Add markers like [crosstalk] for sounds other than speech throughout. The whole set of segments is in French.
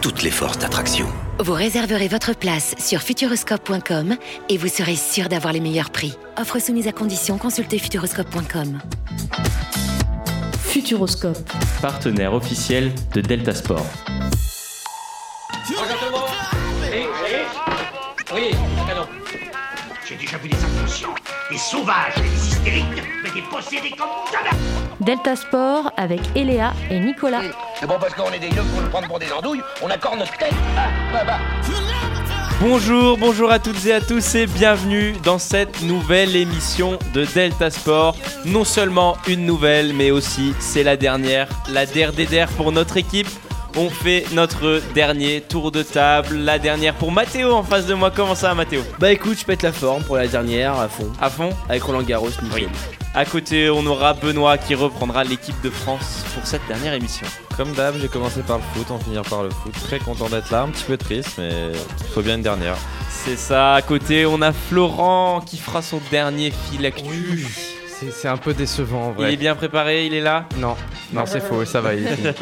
toutes les forces d'attraction. Vous réserverez votre place sur futuroscope.com et vous serez sûr d'avoir les meilleurs prix. Offre soumise à condition, consultez futuroscope.com. Futuroscope. partenaire officiel de Delta Sport. Oui. J'ai déjà vu des des sauvages, des hystériques, mais des possédés comme jamais. Delta Sport avec Eléa et Nicolas. C'est bon parce qu'on est des yeux pour nous prendre pour des andouilles, on accorde notre tête. Ah, bah, bah. Bonjour, bonjour à toutes et à tous et bienvenue dans cette nouvelle émission de Delta Sport. Non seulement une nouvelle, mais aussi c'est la dernière, la der pour notre équipe. On fait notre dernier tour de table, la dernière pour Mathéo en face de moi. Comment ça, Mathéo Bah écoute, je pète la forme pour la dernière à fond. À fond? Avec Roland Garros, nickel. Oui. À côté, on aura Benoît qui reprendra l'équipe de France pour cette dernière émission. Comme d'hab, j'ai commencé par le foot, en finir par le foot. Très content d'être là, un petit peu triste, mais il faut bien une dernière. C'est ça, à côté, on a Florent qui fera son dernier fil actu. C'est c'est un peu décevant en Il vrai. est bien préparé, il est là? Non, non, c'est faux, ça va. il. [laughs]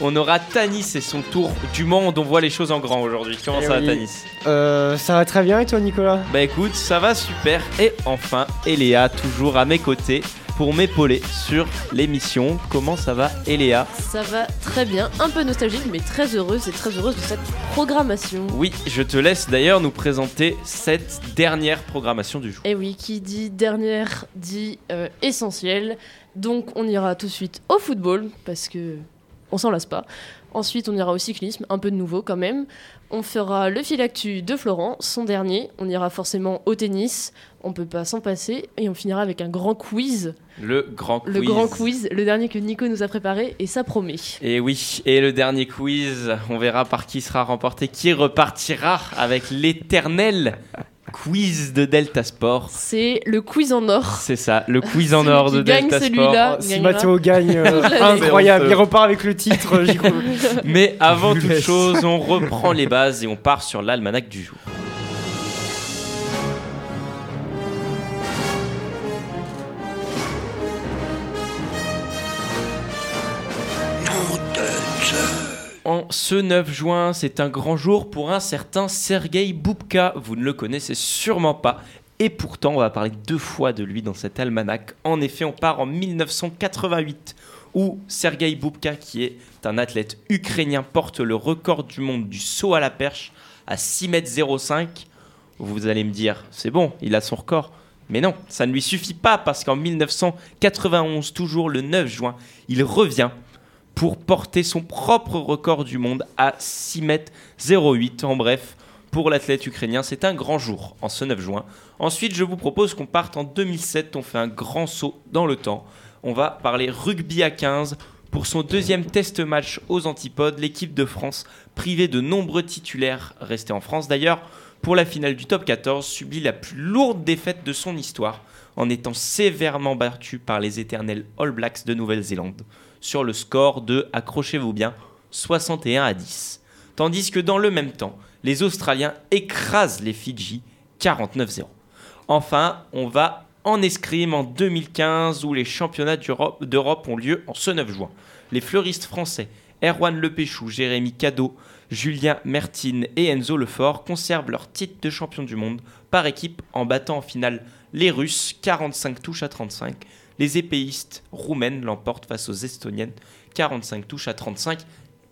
On aura Tanis et son tour du monde. On voit les choses en grand aujourd'hui. Comment Eh ça va. Tanis Euh, ça va très bien et toi, Nicolas? Bah écoute, ça va super. Et enfin, Eléa, toujours à mes côtés pour m'épauler sur l'émission. Comment ça va, Eléa? Ça va très bien, un peu nostalgique, mais très heureuse et très heureuse de cette programmation. Oui, je te laisse d'ailleurs nous présenter cette dernière programmation du jour. Et oui, qui dit dernière dit euh, essentiel. Donc on ira tout de suite au football, parce que on s'en lasse pas. Ensuite, on ira au cyclisme, un peu de nouveau quand même. On fera le fil actu de Florent, son dernier. On ira forcément au tennis, on peut pas s'en passer. Et on finira avec un grand quiz, Le grand quiz. le grand quiz, le dernier que Nico nous a préparé, et ça promet. Et oui, et le dernier quiz, on verra par qui sera remporté, qui repartira avec l'éternel quiz de Delta Sport. C'est le quiz en or. C'est ça, le quiz en or de gagne Delta Sport. celui-là. Oh, Si gagnera. Mathéo gagne, euh, [laughs] incroyable, il repart avec le titre. Mais avant [laughs] toute chose, on reprend les bases et on part sur l'almanach du jour. Ce 9 juin, c'est un grand jour pour un certain Sergei Boubka. Vous ne le connaissez sûrement pas. Et pourtant, on va parler deux fois de lui dans cet almanach. En effet, on part en 1988, où Sergei Boubka, qui est un athlète ukrainien, porte le record du monde du saut à la perche à 6,05 m. Vous allez me dire, c'est bon, il a son record. Mais non, ça ne lui suffit pas parce qu'en 1991, toujours le 9 juin, il revient pour porter son propre record du monde à 6 mètres 08. En bref, pour l'athlète ukrainien, c'est un grand jour en ce 9 juin. Ensuite, je vous propose qu'on parte en 2007. On fait un grand saut dans le temps. On va parler rugby à 15. Pour son deuxième test match aux Antipodes, l'équipe de France, privée de nombreux titulaires restés en France d'ailleurs, pour la finale du top 14, subit la plus lourde défaite de son histoire en étant sévèrement battu par les éternels All Blacks de Nouvelle-Zélande sur le score de, accrochez-vous bien, 61 à 10. Tandis que dans le même temps, les Australiens écrasent les Fidji 49-0. Enfin, on va en escrime en 2015 où les championnats d'Europe ont lieu en ce 9 juin. Les fleuristes français Erwan Lepéchou, Jérémy Cadeau, Julien Mertine et Enzo Lefort conservent leur titre de champion du monde par équipe en battant en finale les Russes 45 touches à 35. Les épéistes roumaines l'emportent face aux Estoniennes 45 touches à 35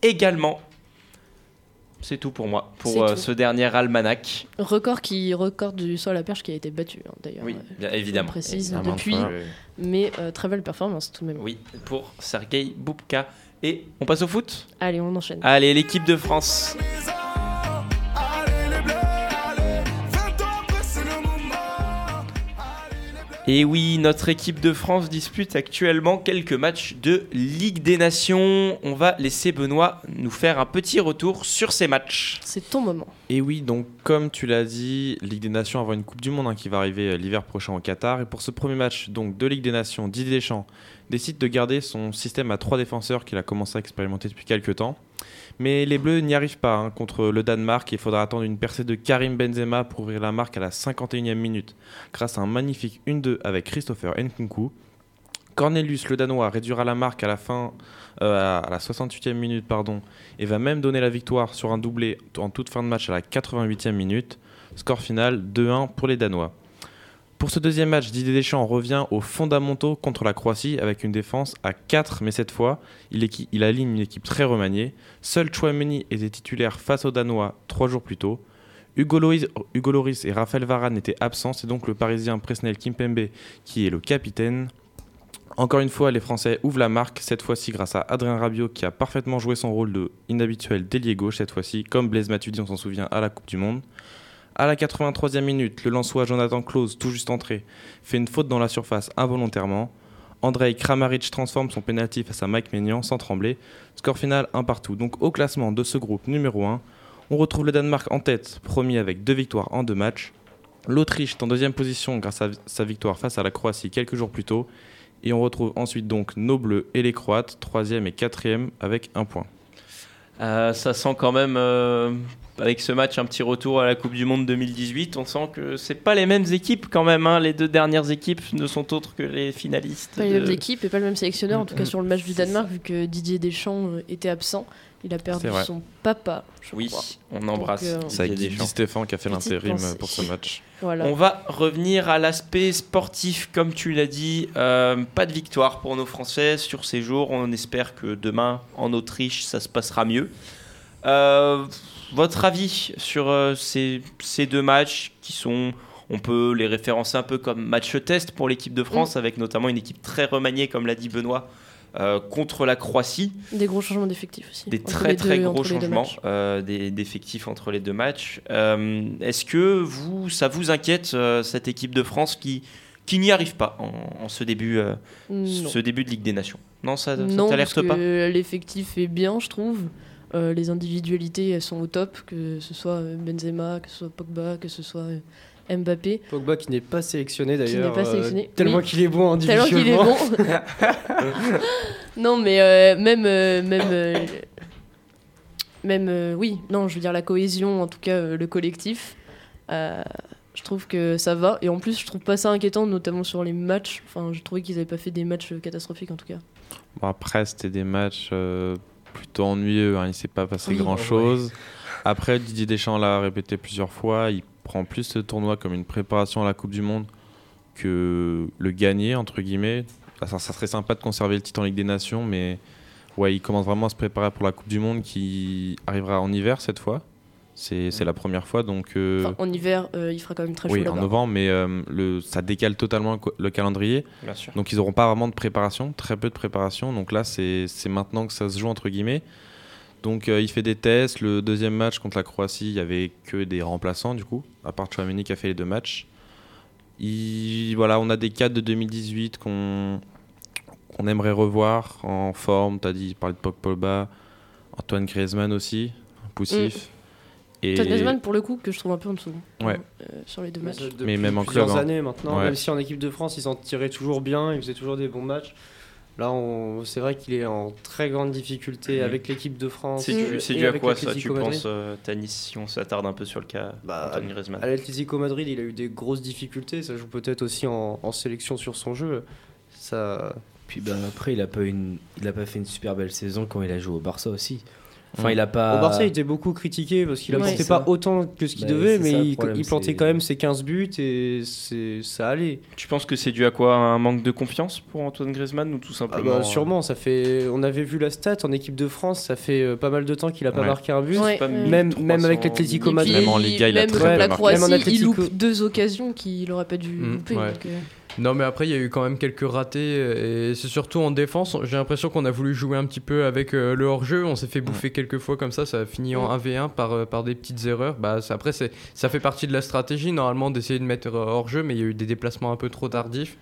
également. C'est tout pour moi, pour euh, ce dernier almanach. Record qui record du saut à la perche qui a été battu hein, d'ailleurs. Oui, euh, bien évidemment. précise depuis, mais euh, très belle performance tout de même. Oui, pour Sergei Boubka. Et on passe au foot? Allez, on enchaîne. Allez, l'équipe de France. Et oui, notre équipe de France dispute actuellement quelques matchs de Ligue des Nations. On va laisser Benoît nous faire un petit retour sur ces matchs. C'est ton moment. Et oui, donc comme tu l'as dit, Ligue des Nations avant une Coupe du Monde hein, qui va arriver euh, l'hiver prochain au Qatar. Et pour ce premier match donc de Ligue des Nations, Didier Deschamps décide de garder son système à trois défenseurs qu'il a commencé à expérimenter depuis quelques temps. Mais les Bleus n'y arrivent pas hein, contre le Danemark. Il faudra attendre une percée de Karim Benzema pour ouvrir la marque à la 51e minute grâce à un magnifique 1-2 avec Christopher Nkunku. Cornelius, le Danois, réduira la marque à la fin, euh, à la 68e minute, et va même donner la victoire sur un doublé en toute fin de match à la 88e minute. Score final 2-1 pour les Danois. Pour ce deuxième match, Didier Deschamps revient aux fondamentaux contre la Croatie avec une défense à 4, mais cette fois, il, aligne une équipe très remaniée. Seul Chouameni était titulaire face aux Danois trois jours plus tôt. Hugo Loris, et Raphaël Varane étaient absents, c'est donc le Parisien Presnel Kimpembe qui est le capitaine. Encore une fois, les Français ouvrent la marque, cette fois-ci grâce à Adrien Rabiot qui a parfaitement joué son rôle de inhabituel d'ailier gauche cette fois-ci, comme Blaise Matuidi, on s'en souvient, à la Coupe du Monde. À la 83e minute, le Lensois Jonathan Klaus, tout juste entré, fait une faute dans la surface involontairement. Andrei Kramaric transforme son pénalty face à Mike Maignan sans trembler. Score final 1 partout. Donc au classement de ce groupe numéro 1, on retrouve le Danemark en tête, premier avec deux victoires en deux matchs. L'Autriche est en deuxième position grâce à sa victoire face à la Croatie quelques jours plus tôt. Et on retrouve ensuite donc nos Bleus et les Croates, troisième et quatrième avec un point. Euh, ça sent quand même, euh, avec ce match, un petit retour à la Coupe du Monde 2018. On sent que c'est pas les mêmes équipes quand même. hein. Les deux dernières équipes ne sont autres que les finalistes. Pas les de- mêmes équipes et pas le même sélectionneur, en tout cas sur le match du Danemark, vu que Didier Deschamps euh, était absent. Il a perdu son papa, je Oui, crois. on embrasse. Donc, euh, Deschamps. Stéphane qui a fait l'intérim pensée. pour ce match. Voilà. On va revenir à l'aspect sportif, comme tu l'as dit. Euh, pas de victoire pour nos Français sur ces jours. On espère que demain, en Autriche, ça se passera mieux. Euh, votre avis sur euh, ces, ces deux matchs qui sont, on peut les référencer un peu comme match test pour l'équipe de France, avec notamment une équipe très remaniée, comme l'a dit Benoît, euh, contre la Croatie. Des gros changements d'effectifs aussi. Des très très deux- gros changements euh, d'effectifs entre les deux matchs. Est-ce que vous, ça vous inquiète cette équipe de France qui, qui n'y arrive pas en, en ce, début, ce début de Ligue des Nations? Non, ça, ça t'alerte pas? l'effectif est bien, je trouve. Euh, les individualités, elles sont au top, que ce soit euh, Benzema, que ce soit Pogba, que ce soit euh, Mbappé. Pogba qui n'est pas sélectionné d'ailleurs. pas euh, sélectionné, tellement oui. qu'il est bon Tellement qu'il est individuellement. bon. [laughs] non, mais euh, même, euh, même, euh, même, euh, oui, non, je veux dire la cohésion, en tout cas euh, le collectif. euh, je trouve que ça va. Et en plus, je trouve pas ça inquiétant, notamment sur les matchs. Enfin, je trouvais qu'ils avaient pas fait des matchs catastrophiques en tout cas. Bon, après, c'était des matchs euh, plutôt ennuyeux. Hein. Il s'est pas passé Oui. grand chose. Après, Didier Deschamps l'a répété plusieurs fois. Il prend plus ce tournoi comme une préparation à la Coupe du Monde que le gagner, entre guillemets. Ça, ça serait sympa de conserver le titre en Ligue des Nations, mais ouais, il commence vraiment à se préparer pour la Coupe du Monde qui arrivera en hiver cette fois. C'est c'est la première fois, donc. euh, Enfin, en hiver, euh, il fera quand même très chaud oui, en novembre, mais euh, le, ça décale totalement le calendrier. Bien sûr. Donc ils n'auront pas vraiment de préparation, très peu de préparation. Donc là, c'est c'est maintenant que ça se joue, entre guillemets. Donc euh, il fait des tests. Le deuxième match contre la Croatie, il n'y avait que des remplaçants, du coup, à part Chouameni qui a fait les deux matchs. Il- voilà, on a des cadres de 2018 qu'on qu'on aimerait revoir en forme. Tu as dit, parler de Pogba, Antoine Griezmann aussi, poussif. Et... Todd Griezmann, pour le coup, que je trouve un peu en dessous. Ouais. euh, sur les deux matchs. Depuis Mais même en plusieurs club, hein. années maintenant, Ouais. même si en équipe de France, il s'en tirait toujours bien, il faisait toujours des bons matchs. Là, on... c'est vrai qu'il est en très grande difficulté Mhm. avec l'équipe de France. C'est dû, c'est et dû à quoi ça, tu penses, euh, Tanis, si on s'attarde un peu sur le cas Bah, Griezmann À l'Atlético Madrid, il a eu des grosses difficultés. Ça joue peut-être aussi en, en sélection sur son jeu. Ça... Puis bah, après, il a, pas une... il a pas fait une super belle saison quand il a joué au Barça aussi. Enfin, Mm. il a pas. Au Barça, il était beaucoup critiqué parce qu'il Ouais. apportait C'est pas autant que ce qu'il Bah, devait, mais ça, il, problème, il plantait quand même ses 15 buts et c'est ça allait. Tu penses que c'est dû à quoi? Un manque de confiance pour Antoine Griezmann ou tout Ah simplement bah, euh, sûrement, ça fait. On avait vu la stat en équipe de France, ça fait euh, pas mal de temps qu'il a pas Ouais. marqué un but. Ouais, pas ouais. Même, 1300 même avec l'Atlético Madrid. Même en Liga, il a très la marqué. Croatie, Même en il loupe deux occasions qu'il aurait pas dû Mm, louper. Non, mais après, il y a eu quand même quelques ratés. euh, Et c'est surtout en défense. J'ai l'impression qu'on a voulu jouer un petit peu avec euh, le hors-jeu. On s'est fait bouffer quelques fois comme ça. Ça a fini en 1v1 par, euh, par des petites erreurs. Bah, après, c'est- ça fait partie de la stratégie, normalement, d'essayer de mettre hors-jeu. Mais il y a eu des déplacements un peu trop tardifs.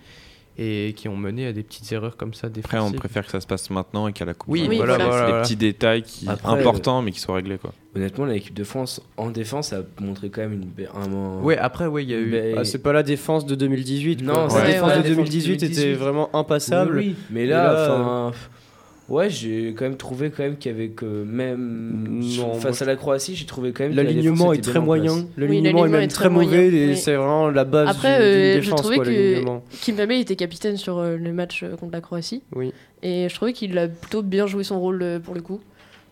Et qui ont mené à des petites erreurs comme ça. Après, on préfère que ça se passe maintenant et qu'à la Coupe Oui, du Monde, voilà, voilà, des petits détails qui, Après, importants, mais qui soient réglés. Quoi. Honnêtement, l'équipe de France en défense a montré quand même une, be- un, Ouais, après, ouais, il y a eu- Ah, c'est pas la défense de 2018. Non, la défense ouais, de la défense 2018 était 2018. vraiment impassable. Oui, oui. Mais Et là, enfin, ouais, j'ai quand même trouvé quand même qu'il y avait que même Non, face moi, à la Croatie, j'ai trouvé quand même que la L'alignement est très moyen. L'alignement est même très mauvais et c'est vraiment la base Après, du- d'une euh, je défense, trouvais quoi, que l'alignement. Kimpembe était capitaine sur euh, le match euh, contre la Croatie. Oui. Et je trouvais qu'il a plutôt bien joué son rôle euh, pour le coup.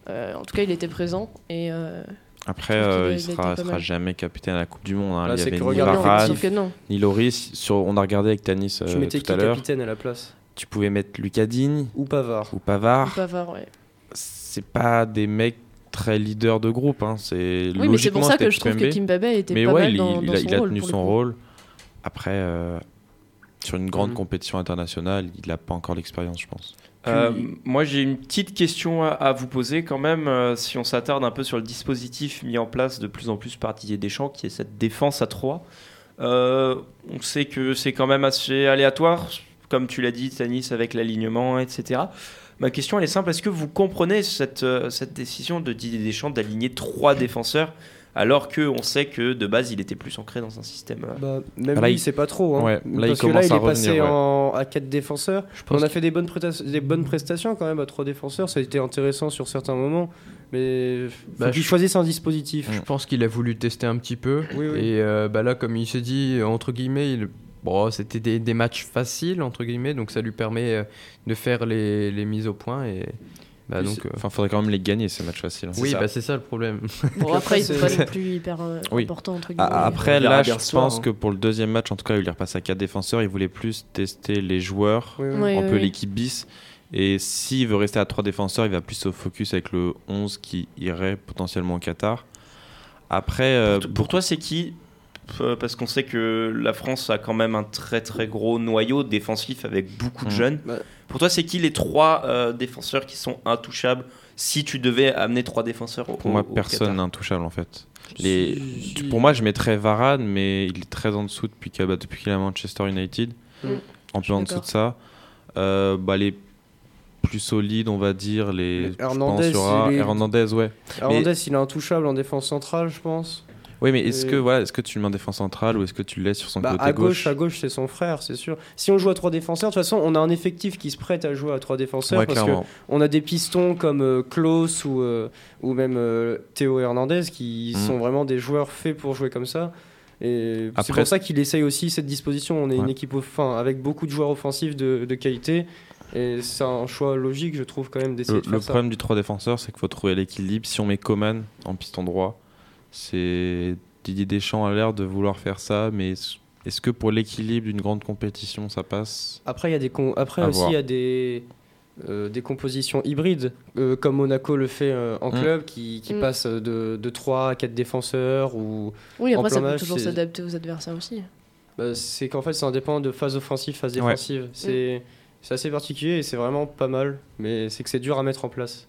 Euh, en tout cas, il était présent. Et euh, Après, je euh, il été sera, jamais capitaine à la Coupe du Monde. hein. Bah, il y c'est avait que ni Varane, que ni Loris. Sur, on a regardé avec Tanis euh, Tu mettais tout qui à l'heure. capitaine à la place? Tu pouvais mettre Lucas Digne Ou Pavard. ou Pavard. Ou Pavard, ouais. C'est pas des mecs très leaders de groupe. Hein. C'est Oui, mais c'est pour ça que je trouve que Kimpembe. Était mais pas ouais, mal il, dans- il dans a, son il a rôle, tenu son rôle. Après, euh, sur une grande compétition internationale, il n'a pas encore l'expérience, je pense. Euh, moi, j'ai une petite question à, à vous poser quand même. euh, si on s'attarde un peu sur le dispositif mis en place de plus en plus par Didier Deschamps, qui est cette défense à 3. Euh, on sait que c'est quand même assez aléatoire, comme tu l'as dit, Tanis, avec l'alignement, etc. Ma question, elle est simple. Est-ce que vous comprenez cette, euh, cette décision de Didier Deschamps d'aligner trois défenseurs alors qu'on sait que de base, il était plus ancré dans un système euh, Bah, même Là, lui, il- c'est pas trop. Hein. Ouais, là, il Parce que là, il à est passé revenir, ouais. en, à 4 défenseurs. pense On a fait des bonnes, presta- des bonnes prestations quand même à 3 défenseurs. Ça a été intéressant sur certains moments. Mais Bah, qu'il je- choisisse un dispositif. Je pense qu'il a voulu tester un petit peu. Oui, oui. Et euh, bah là, comme il s'est dit, entre guillemets, il- bon, c'était des, des matchs faciles, entre guillemets, donc ça lui permet euh, de faire les, les mises au point. Et, bah, donc, euh, Enfin, faudrait quand même les gagner ces matchs faciles. hein. oui, C'est ça. bah, c'est ça le problème. Bon, [laughs] après, ils sont pas non plus hyper euh, Oui. importants, entre guillemets. Après, là, je pense hein. que pour le deuxième match, en tout cas, il est repassé à 4 défenseurs. Il voulait plus tester les joueurs, Oui, oui. Un oui, peu oui. l'équipe bis. Et s'il veut rester à 3 défenseurs, il va plus se focus avec le 11 qui irait potentiellement au Qatar. Après, euh, Pour, pour toi, c'est qui Euh, Parce qu'on sait que la France a quand même un très très gros noyau défensif avec beaucoup de Mm. jeunes. Bah. Pour toi, c'est qui les trois euh, défenseurs qui sont intouchables si tu devais amener trois défenseurs au pour moi, au- au personne n'est intouchable en fait. Les... Si- si- Pour moi, je mettrais Varane, mais il est très en dessous depuis qu'il bah, est à Manchester United. Mm. Un Je peu en dessous de ça. Euh, bah, les plus solides, on va dire, les. je Hernandez, pense, il y aura il est- Hernandez, ouais. Hernandez, il est intouchable en défense centrale, je pense. Oui, mais est-ce Et- que, voilà, est que tu le mets en défense centrale ou est-ce que tu le laisses sur son Bah, côté à gauche, gauche à gauche, c'est son frère, c'est sûr. Si on joue à trois défenseurs, de toute façon, on a un effectif qui se prête à jouer à trois défenseurs Ouais, parce clairement. que on a des pistons comme euh, Klaus ou, euh, ou même euh, Théo Hernandez qui Mhm. sont vraiment des joueurs faits pour jouer comme ça. Et c'est pour ça qu'il essaye aussi cette disposition. On est une équipe enfin, avec beaucoup de joueurs offensifs de, de qualité. Et c'est un choix logique, je trouve, quand même, d'essayer Le, de le faire ça. problème du 3 défenseurs, c'est qu'il faut trouver l'équilibre. Si on met Coman en piston droit, c'est Didier Deschamps a l'air de vouloir faire ça, mais est-ce- que pour l'équilibre d'une grande compétition, ça passe? Après, il y a des con- Après aussi, il y a des, euh, des compositions hybrides, euh, comme Monaco le fait euh, en Mm. club, qui, qui Mm. passe de, de 3 à 4 défenseurs. Ou, Oui, en après, ça peut toujours s'adapter aux adversaires aussi. bah, c'est qu'en fait, ça dépend de phase offensive, phase Ouais. défensive. C'est c'est assez particulier et c'est vraiment pas mal, mais c'est que c'est dur à mettre en place.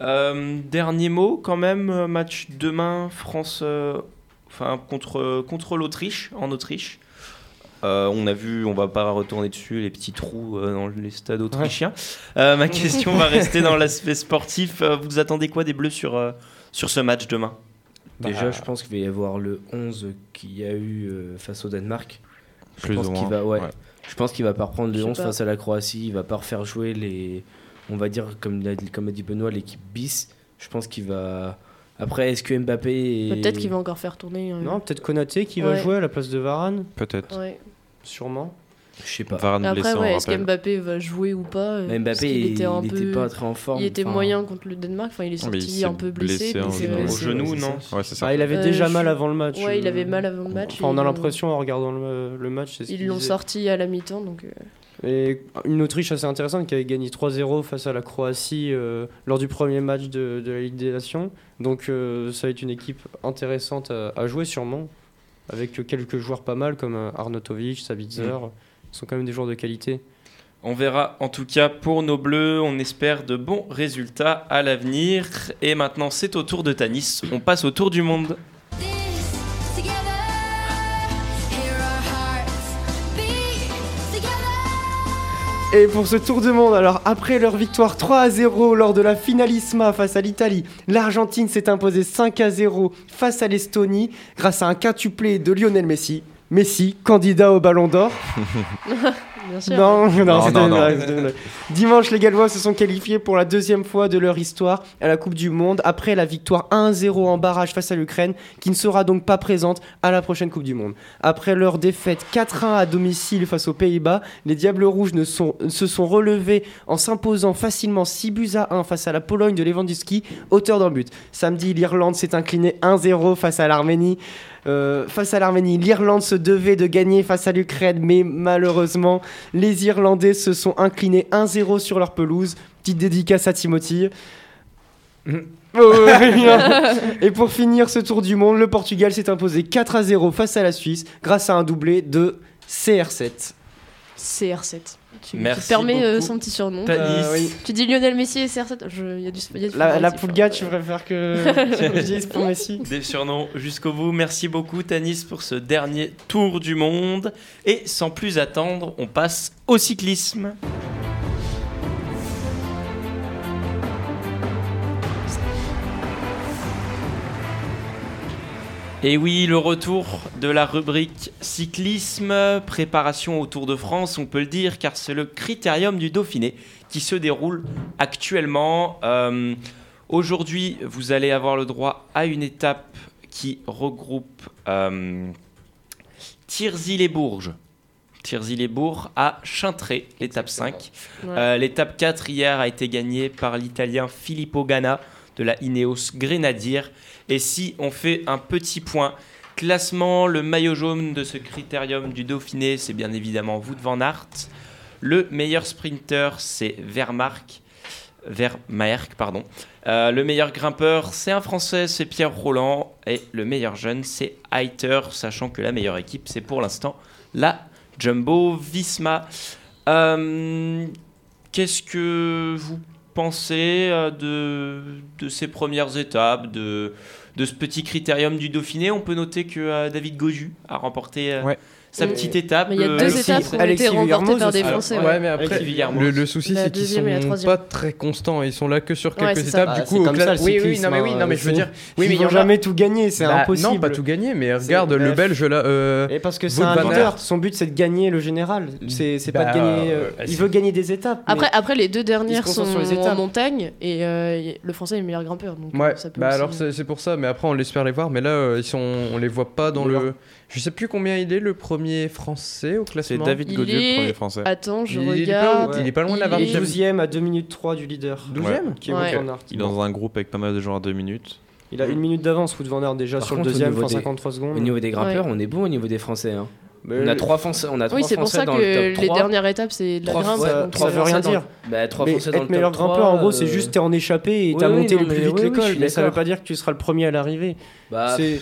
Euh, dernier mot quand même, euh, match demain, France, euh, enfin contre contre l'Autriche, en Autriche. Euh, on a vu, on va pas retourner dessus, les petits trous euh, dans les stades autrichiens. Euh, ma question va rester dans l'aspect sportif. Vous attendez quoi des Bleus sur euh, sur ce match demain? Déjà, Bah, je pense qu'il va y avoir le 11 qu'il y a eu euh, face au Danemark. Je Plus pense qu'il va, ouais. ouais. Je pense qu'il va pas reprendre le sais 11 pas. face à la Croatie. Il va pas refaire jouer les, on va dire comme l'a, comme a dit Benoît, l'équipe bis. Je pense qu'il va. Après, est-ce que Mbappé est... Peut-être qu'il va encore faire tourner. euh, Non, peut-être Konaté qui va jouer à la place de Varane, Peut-être. ouais. sûrement. Je sais pas. Varane Après, blessé, ouais, est-ce qu'Mbappé va jouer ou pas euh, Mbappé, il, était un il peu- était pas très en forme. Il était enfin, moyen contre le Danemark. Enfin, il est il sorti un peu blessé. blessé donc, en euh. Au genou, non. Ouais, c'est ça. Ah, il avait Euh, déjà je- mal avant le match. Ouais, il avait mal avant le match. Enfin, on a l'impression en regardant le, le match. c'est ce Ils l'ont sorti à la mi-temps, donc. euh, Et une Autriche assez intéressante qui avait gagné 3-0 face à la Croatie euh, lors du premier match de, de la Ligue des Nations. Donc euh, ça va être une équipe intéressante à, à jouer sûrement. avec quelques joueurs pas mal comme euh, Arnautovic, Sabitzer. Mm. Ce sont quand même des joueurs de qualité. On verra en tout cas pour nos bleus, on espère de bons résultats à l'avenir. Et maintenant c'est au tour de Tanis, on passe au tour du monde. Et pour ce tour du monde, alors après leur victoire 3 à 0 lors de la finalissima face à l'Italie, l'Argentine s'est imposée 5 à 0 face à l'Estonie grâce à un quintuplé de Lionel Messi. Messi, candidat au Ballon d'Or. [laughs] Bien sûr. Non, non, Non, c'était une blague, blague. Dimanche, les Gallois se sont qualifiés pour la deuxième fois de leur histoire à la Coupe du Monde après la victoire 1-0 en barrage face à l'Ukraine, qui ne sera donc pas présente à la prochaine Coupe du Monde. Après leur défaite 4-1 à domicile face aux Pays-Bas, les Diables Rouges ne sont- se sont relevés en s'imposant facilement 6 buts à 1 face à la Pologne de Lewandowski, auteur d'un but. Samedi, l'Irlande s'est inclinée 1-0 face à l'Arménie. Euh, face à l'Arménie, l'Irlande se devait de gagner face à l'Ukraine, mais malheureusement, les Irlandais se sont inclinés 1-0 sur leur pelouse. Petite dédicace à Timothy. Oh, ouais. [laughs] Et pour finir ce tour du monde, le Portugal s'est imposé 4 à 0 face à la Suisse grâce à un doublé de CR7. CR7. Tu, Merci tu permets euh, son petit surnom. Tanis. Euh, oui. Tu dis Lionel Messi et CR7 Je- Il y a du, y a du La, la hein. tu préfères que [laughs] je dise pour Messi? Des surnoms jusqu'au bout. Merci beaucoup Tanis pour ce dernier tour du monde. Et sans plus attendre, on passe au cyclisme. Et oui, le retour de la rubrique cyclisme, préparation au Tour de France, on peut le dire, car c'est le critérium du Dauphiné qui se déroule actuellement. Euh, Aujourd'hui, vous allez avoir le droit à une étape qui regroupe euh, Tirzy-les-Bourges. Tirzy-les-Bourgs à Chintré, l'étape 5. Ouais. Euh, l'étape 4 hier a été gagnée par l'Italien Filippo Ganna de la Ineos Grenadier. Et si on fait un petit point classement, le maillot jaune de ce critérium du Dauphiné, c'est bien évidemment Wout van Aert. Le meilleur sprinter, c'est Vermark. Vermaerk, pardon. Euh, le meilleur grimpeur, c'est un Français, c'est Pierre Roland. Et le meilleur jeune, c'est Heiter, sachant que la meilleure équipe, c'est pour l'instant la Jumbo Visma. Euh, Qu'est-ce que vous pensez euh, de, de ces premières étapes, de, de ce petit critérium du Dauphiné On peut noter que euh, David Goju a remporté euh. Sa petite étape. Mais il y a euh, deux étapes qui ont été remportées par des. Français. Alors, ouais. Ouais, mais après, le, le souci, c'est qu'ils la sont pas très constants. Ils sont là que sur quelques étapes. Bah, du c'est coup, au comme cla- ça, le oui, oui, non, mais oui, non, mais je veux dire, oui, mais ils a- jamais tout gagner, c'est Bah, impossible. Non, pas tout gagner, mais regarde le bah, Belge là. euh, Et parce que c'est un leader, son but c'est de gagner le général. C'est c'est pas Bah, de gagner. euh, euh, il veut gagner des étapes. Après, après, les deux dernières sont en montagne et euh, le français est le meilleur grimpeur. Donc Ouais, euh, bah alors c'est c'est pour ça, mais après on l'espère les voir, mais là euh, ils sont, on les voit pas dans le. Je sais plus combien il est le premier français au C'est classement. David Il Godieu, est- le premier français. Attends, je Il, il est pas, regarde. il est pas loin de la Il est- Il est 20 12ème à 2 minutes 3 du leader. 12ème Qui est Ouais. Wout van Aert. Il est dans un groupe avec pas mal de joueurs à deux minutes. Il a une minute d'avance, Wout van Aert déjà Par sur contre, le deuxième, des- 53 secondes. Au niveau des grimpeurs, Ouais. on est bon au niveau des Français. hein. Mais On a trois Français, on a trois Oui, c'est pour Français ça dans que le top les 3. dernières étapes, c'est de la Trois grimpe. ça, ça veut rien Français dans- dire. Bah, trois Mais Français dans être le meilleur top 3, grimpeur, en gros, euh, c'est juste t'es en échappé et oui, t'as oui, monté non, le plus mais vite l'école. mais ça veut pas dire que tu seras le premier à l'arrivée. Bah, C'est-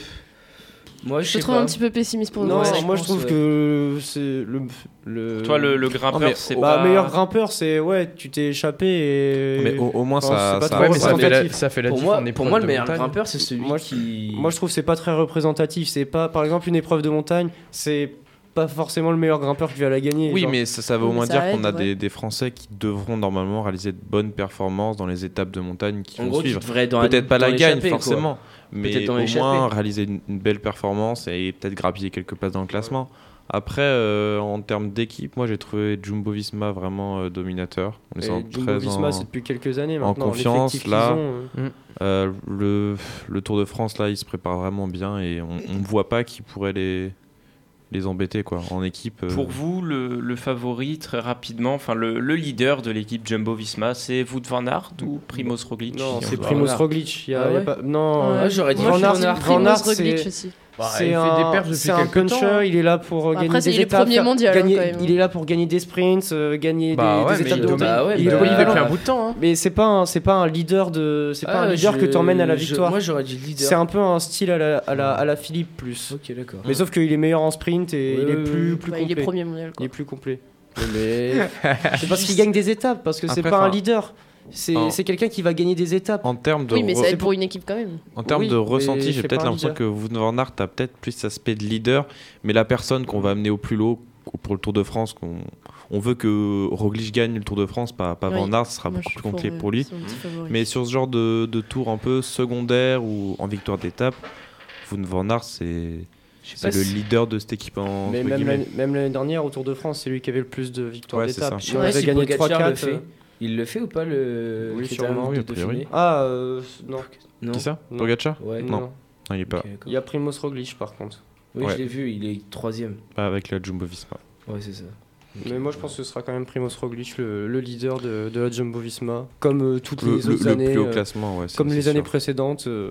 moi, je te trouve pas. un petit peu pessimiste pour le Non, moi je je trouve que c'est le, le. Toi, le, le grimpeur, mais c'est Bah, pas... meilleur grimpeur, c'est ouais, tu t'es échappé et. Mais au, au moins, Enfin, ça. c'est pas ça- trop Ouais, mais ça fait, la, représentatif. ça fait la Pour moi, pour moi, le meilleur montagne. grimpeur, c'est celui Moi, je- qui. Moi, je trouve que c'est pas très représentatif. C'est pas, par exemple, une épreuve de montagne, c'est pas forcément le meilleur grimpeur qui va la gagner. Oui, genre. mais ça, ça veut au moins dire qu'on a ouais. des, des Français qui devront normalement réaliser de bonnes performances dans les étapes de montagne qui En vont gros, suivre. Peut-être pas la gagne l'échappée, quoi. forcément, mais Peut-être dans au moins réaliser une, une belle performance et peut-être grappiller quelques places dans le classement. Après, euh, en termes d'équipe, moi j'ai trouvé Jumbo Visma vraiment euh, dominateur. On Et est en Jumbo très Visma, en- c'est depuis quelques années en maintenant. confiance, l'effectif qu'ils là. ont, euh. Euh, le, le Tour de France, là, il se prépare vraiment bien et on ne voit pas qui pourrait les, les embêter quoi, en équipe. euh. Pour vous, le, le favori, très rapidement, enfin le, le leader de l'équipe Jumbo-Visma, c'est Wout van Aert ou Primoz Roglic? Non, c'est Primoz. Roglic. Il y a- Ah il y a ouais pas- Non, Ouais, Ah, j'aurais dit Van Aert, Primoz Aert, Roglic c'est- aussi. Bah, c'est il fait un, des perfs depuis c'est un quelques temps, puncher, hein. il est là pour euh, Après, gagner c'est- des il est étapes, premier faire- mondial, hein, gagner- quand même. il est là pour gagner des sprints, euh, gagner Bah des, ouais, des mais étapes il de bah ouais, il est bah, polyvalent. depuis un bout de temps. hein. Mais c'est pas un, c'est pas un leader de, c'est pas Ah, un leader je- que t'emmènes à la je- victoire. Moi, j'aurais dit leader. C'est un peu un style à la, à la, à la Philippe plus. Ok, d'accord. Mais sauf qu'il est meilleur en sprint et Ouais, il est plus, plus Bah, complet. il est premier mondial. Il est plus complet. Mais [laughs] C'est parce qu'il gagne des étapes, parce que c'est pas un leader. C'est en- quelqu'un qui va gagner des étapes. En termes de, Oui, mais ça aide pour une équipe quand même. en termes Oui, de ressenti, j'ai peut-être l'impression que van Aert a peut-être plus cet aspect de leader, mais la personne qu'on va amener au plus haut pour le Tour de France, qu'on on veut que Roglic gagne le Tour de France, pas, pas Oui. Van Aert, ce sera Moi, beaucoup plus complet pour, pour lui. favori. Mais sur ce genre de, de tour un peu secondaire ou en victoire d'étape, van Aert, c'est le si- leader de cette équipe en Mais même l'année même l'année dernière, au Tour de France, c'est lui qui avait le plus de victoires Ouais, Il sais en pas avait si gagné Pogacar 3-4. Il le fait ou pas le Oui, critérium sûrement, de oui, a priori. Ah, euh, non. Non. Qui ça Non. Pogacar Ouais. Non. Non, il est pas. Il y a Primoz Roglic par contre. Oui, Ouais. je l'ai vu, il est troisième. Pas avec la Jumbo Visma. Ouais, c'est ça. Mais moi je pense que ce sera quand même Primoz Roglic le, le leader de, de la Jumbo Visma. Comme euh, toutes Le, les le- autres le années. plus haut euh, classement, ouais. comme les sûr. années précédentes. euh,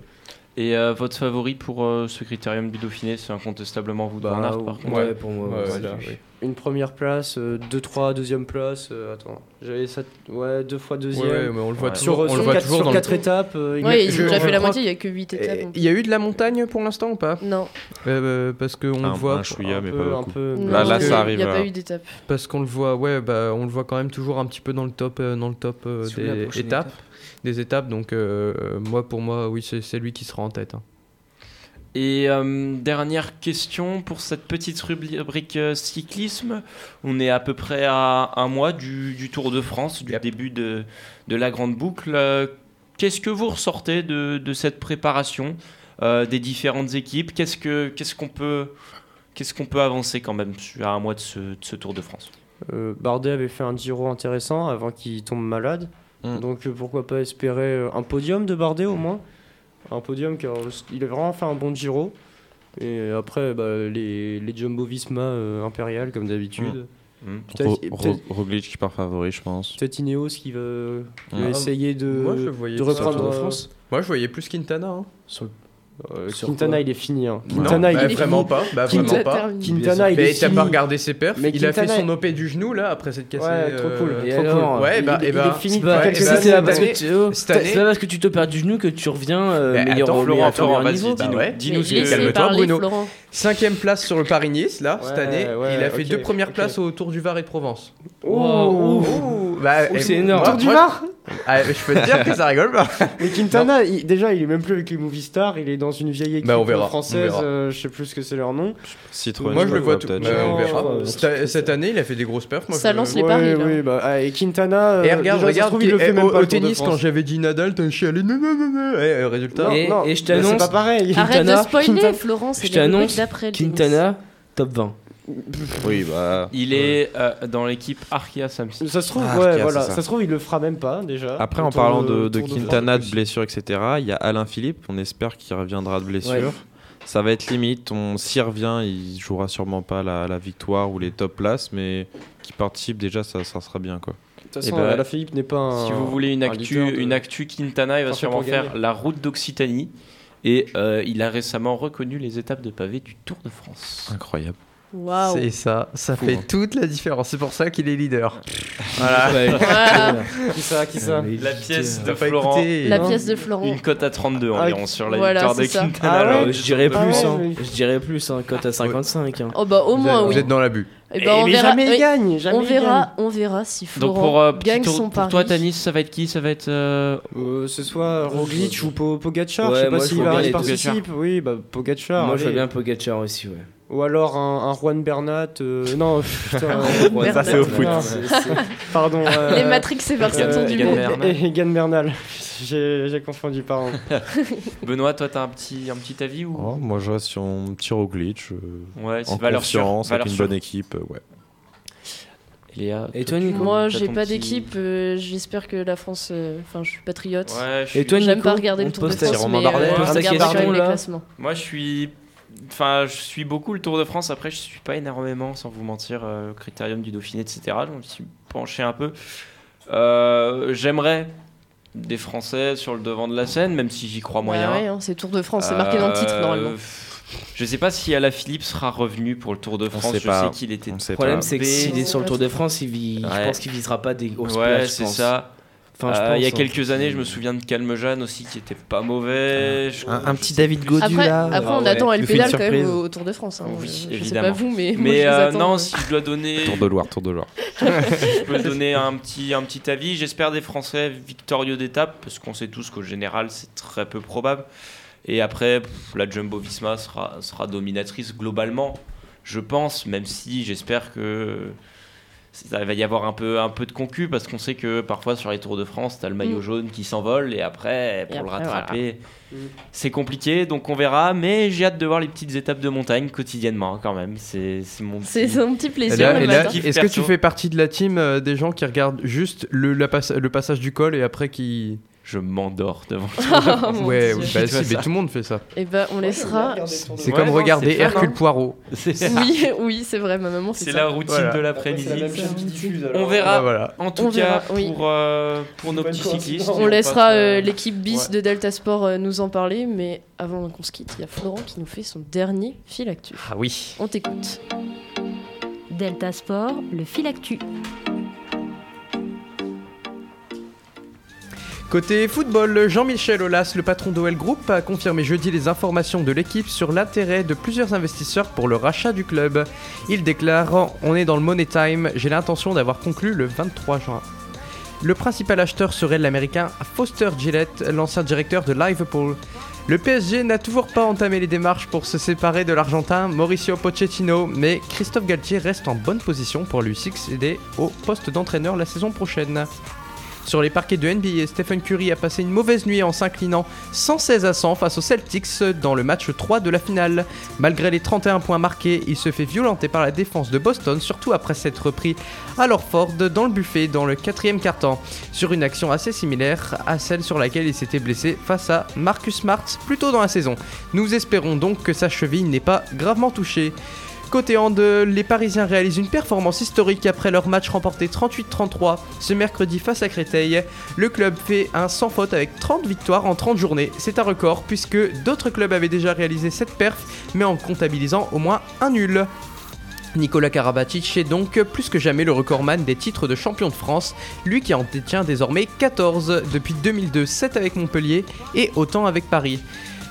Et euh, votre favori pour euh, ce critérium du Dauphiné, c'est incontestablement vous Van Aert, par contre. ouais, pour moi. Ouais, ouais, c'est- ouais. une première place, 2-3, deuxième place. euh, attends, j'avais ça. Ouais, deux fois deuxième. Ouais, mais on le voit Ouais. toujours, Sur, on sur le voit quatre, toujours sur dans quatre le... étapes. euh, il Ouais, a- ils ont déjà fait la moitié, il y a que 8 étapes. Il y a eu de la montagne pour l'instant ou pas? Non, Euh, Parce qu'on Un, le voit. un chouïa, un mais peu- pas un beaucoup. peu- non, Là- là, ça arrive, Il n'y a là. pas eu d'étape. Parce qu'on le voit, ouais, bah, on le voit quand même toujours un petit peu dans le top, euh, dans le top euh, des étapes, étape. Des étapes. Donc euh, moi, pour moi, oui, c'est lui qui sera en tête. hein. Et euh, dernière question pour cette petite rubrique euh, cyclisme. On est à peu près à un mois du, du Tour de France, du début de, de la grande boucle. Qu'est-ce que vous ressortez de, de cette préparation euh, des différentes équipes? Qu'est-ce que qu'est-ce qu'on peut avancer quand même à un mois de ce, de ce Tour de France? Euh, Bardet avait fait un Giro intéressant avant qu'il tombe malade. Mm. Donc euh, pourquoi pas espérer euh, un podium de Bardet au moins Un podium car euh, il a vraiment fait un bon Giro. Et après, bah, les, les Jumbo Visma euh, impériales comme d'habitude. Peut-être- Ro- Roglic qui part favori, je pense. Peut-être Ineos qui va, Ah, essayer de, moi, je de reprendre euh, France. Moi, je voyais plus Quintana. hein. Sur le- euh, Sur Quintana, il est fini. hein. Non, Quintana, il bah, est vraiment fini. pas. Bah, vraiment pas. Quintana, il Mais est t'as fini. pas regardé ses perfs Mais Il a fait Quintana- son OP du genou là après cette cassée. Ouais, trop cool. euh, Et trop alors cool. Ouais, Il- bah, il, et il bah, est fini pas, Ouais, c'est bah, pas- c'est pas parce année- que tu, oh, pas parce que tu te perds du genou que tu reviens euh, Mais meilleur attends, Florent, meilleur Florent, vas-y, niveau. dis-nous. Bah laissez calme-toi, Bruno. Florent. Cinquième place sur le Paris-Nice là cette année. il a fait deux premières places au Tour du Var et de Provence. Oh, bah, Ouh, et c'est énorme. Tour du Var Ah, je peux te dire que ça rigole pas. [laughs] Mais Quintana, il- déjà, il est même plus avec les Movistar, il est dans une vieille équipe Bah, on verra, on française, verra. euh, je sais plus ce que c'est leur nom. Citroën. Moi je le vois tout. Bah, on verra. Cette, cette année, il a fait des grosses perfs. Moi, Ça lance les paris, oui, bah, ah, et Quintana, euh, Et regarde, déjà, se regarde, trouve, il le qui- fait eh, même au, pas tennis, quand j'avais dit Nadal, t'as chialé. non, non, non, non. Eh, résultat. Non, Et- et je t'annonce- C'est pas pareil. Arrête de spoiler, c'est Je t'annonce, d'après. le tennis. Quintana, top 20. Oui, bah. Il est euh, dans l'équipe Arkea Samsic. Ça se trouve, Ah, ouais, Arkea, voilà. c'est ça. Ça se trouve, il le fera même pas déjà. Après, en parlant de, Quintana, France. de blessures, etc., il y a Alain Philippe. On espère qu'il reviendra de blessure. Ouais. Ça va être limite. On s'y revient. Il jouera sûrement pas la, la victoire ou les top places, mais qui participe déjà, ça, ça sera bien quoi. De toute façon, Eh ben, Alain Philippe n'est pas un. Si vous voulez une un actu, de- une actu Quintana, il va Parfait sûrement pour faire la route d'Occitanie. Et euh, il a récemment reconnu les étapes de pavé du Tour de France. Incroyable. C'est ça, ça Fou, fait hein. toute la différence. C'est pour ça qu'il est leader. [laughs] Voilà. Voilà. Qui ça, qui ça La pièce de pas Florent. La Non. pièce de Florent. une cote à 32 Ah, environ sur la voilà, victoire de c'est ça. Quintana. Ah ouais Euh, du je dirais plus, hein. oui. Je dirais plus, hein, cote à 55. hein. Oh bah au moins êtes- oui. Vous êtes dans l'abus. Eh Eh, ben, on mais verra. jamais il oui, gagne. Jamais On il verra, on verra si Florent Donc pour, euh, petit gagne tour- son pour pari. toi, Tanis, ça va être qui? Ça va être. euh. Euh, ce soit Roglic ou Po- Pogacar. Ouais, je sais moi, pas je s'il participe. Oui, bah Pogacar. Moi, je vois bien Pogacar aussi, ouais. Ou alors un, un Juan Bernat. euh, non, [laughs] putain. Ça, c'est au foot. non, c'est- c'est- Pardon. euh, Les Matrix Egan- tour du monde. Egan Bernal. [laughs] J'ai j'ai confondu, pardon. [laughs] Benoît, toi, t'as un petit, un petit avis ou? Oh, moi, je reste sur mon petit Roglic. euh, Ouais, c'est en valeur sûre. confiance, avec valeur une sûre. bonne équipe. euh, ouais. Léa, Et toi, Nico Moi, j'ai pas petit- d'équipe. euh, J'espère que la France. euh, Enfin, je suis patriote. Ouais, je suis- Et toi, J'aime pas regarder le Tour de France, mais euh, je regarde quand même les classements. Moi, je suis. Enfin, je suis beaucoup le Tour de France. Après, je suis pas énormément, sans vous mentir, euh, Critérium du Dauphiné, etc. Je me suis penché un peu. Euh, J'aimerais des Français sur le devant de la scène, même si j'y crois moyen. Bah ouais, hein, c'est Tour de France, c'est marqué dans le titre Euh, normalement. pff, Je sais pas si Alaphilippe sera revenu pour le Tour de France. je pas. sais qu'il était. Le problème, c'est que s'il est sur le Tour de France, il vit- je Ouais. pense qu'il visera pas des grosses Ouais, c'est ça. Enfin, je Euh, pense, il y a hein. quelques années, je me souviens de Calmejeanne aussi qui était pas mauvais. Je- Un, un je petit sais David. Godu Après, là. après Ah on ouais. attend Il El nous fait une Pédale quand même au, au Tour de France. hein. Oui, je sais évidemment. pas vous, mais, moi, Mais je les euh, attends, non, euh. si je dois donner, [laughs] Tour de Loire, Tour de Loire. [laughs] je peux donner un petit, un petit avis. J'espère des Français victorieux d'étape, parce qu'on sait tous qu'au général, c'est très peu probable. Et après, pff, la Jumbo Visma sera, sera dominatrice globalement, je pense, même si j'espère que ça va y avoir un peu, un peu de concu, parce qu'on sait que parfois sur les Tours de France, tu as le maillot Mm. jaune qui s'envole, et après, pour Et le après, rattraper, Mm. c'est compliqué, donc on verra. Mais j'ai hâte de voir les petites étapes de montagne quotidiennement, quand même. C'est c'est mon C'est petit- son petit Et plaisir est-ce que tu fais partie de la team euh, des gens qui regardent juste le, la passe- le passage du col et après qui. Je m'endors devant [laughs] Oh, mon ouais, bah, Qui si, fait mais ça tout le monde fait ça. Et ben on laissera. C'est Ouais, comme non, regarder Hercule hein. Poirot. Oui, [laughs] oui, c'est vrai, ma maman C'est ça. la routine Voilà. de l'après-midi. On On verra. Ah, voilà. En tout On cas, verra, oui. pour, euh, pour nos petits cyclistes. On on laissera euh, euh, l'équipe bis ouais. de Delta Sport euh, nous en parler, mais avant qu'on se quitte, il y a Florent qui nous fait son dernier fil actu. Ah oui. On t'écoute. Delta Sport, le fil actu. Côté football, Jean-Michel Aulas, le patron d'OL Group, a confirmé jeudi les informations de l'équipe sur l'intérêt de plusieurs investisseurs pour le rachat du club. Il déclare On est dans le money time, j'ai l'intention d'avoir conclu le 23 juin. Le principal acheteur serait l'américain Foster Gillette, l'ancien directeur de Liverpool. Le PSG n'a toujours pas entamé les démarches pour se séparer de l'argentin Mauricio Pochettino, mais Christophe Galtier reste en bonne position pour lui succéder au poste d'entraîneur la saison prochaine. Sur les parquets de NBA, Stephen Curry a passé une mauvaise nuit en s'inclinant 116 à 100 face aux Celtics dans le match 3 de la finale. Malgré les 31 points marqués, il se fait violenter par la défense de Boston, surtout après s'être pris à Lorford dans le buffet dans le quatrième quart-temps, sur une action assez similaire à celle sur laquelle il s'était blessé face à Marcus Smart plus tôt dans la saison. Nous espérons donc que sa cheville n'est pas gravement touchée. Côté hand, les Parisiens réalisent une performance historique après leur match remporté 38-33 ce mercredi face à Créteil. Le club fait un sans faute avec 30 victoires en 30 journées. C'est un record puisque d'autres clubs avaient déjà réalisé cette perf mais en comptabilisant au moins un nul. Nicolas Karabatic est donc plus que jamais le recordman des titres de champion de France, lui qui en détient désormais 14 depuis 2002, 7 avec Montpellier et autant avec Paris.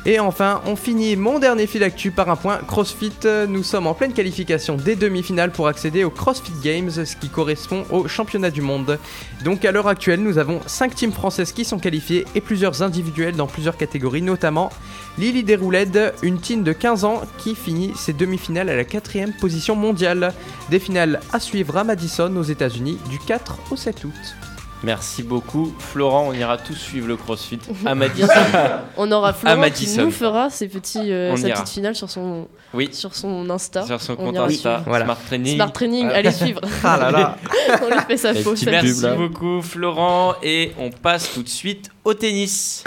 Et enfin, on finit mon dernier fil actu par un point CrossFit. Nous sommes en pleine qualification des demi-finales pour accéder au CrossFit Games, ce qui correspond au championnat du monde. Donc à l'heure actuelle, nous avons 5 teams françaises qui sont qualifiées et plusieurs individuels dans plusieurs catégories, notamment Lily Derouled, une team de 15 ans qui finit ses demi-finales à la quatrième position mondiale. Des finales à suivre à Madison aux États-Unis du 4 au 7 août. Merci beaucoup, Florent. On ira tous suivre le CrossFit [laughs] à Madison. [laughs] On aura À Florent qui nous fera ses petits, euh, sa ira. petite finale sur son, Oui. sur son Insta. Sur son On compte Insta. Voilà. Smart Training. Smart Training, allez suivre. [laughs] Ah là là. on lui fait sa fausse. Merci beaucoup, Florent. Et on passe tout de suite au tennis.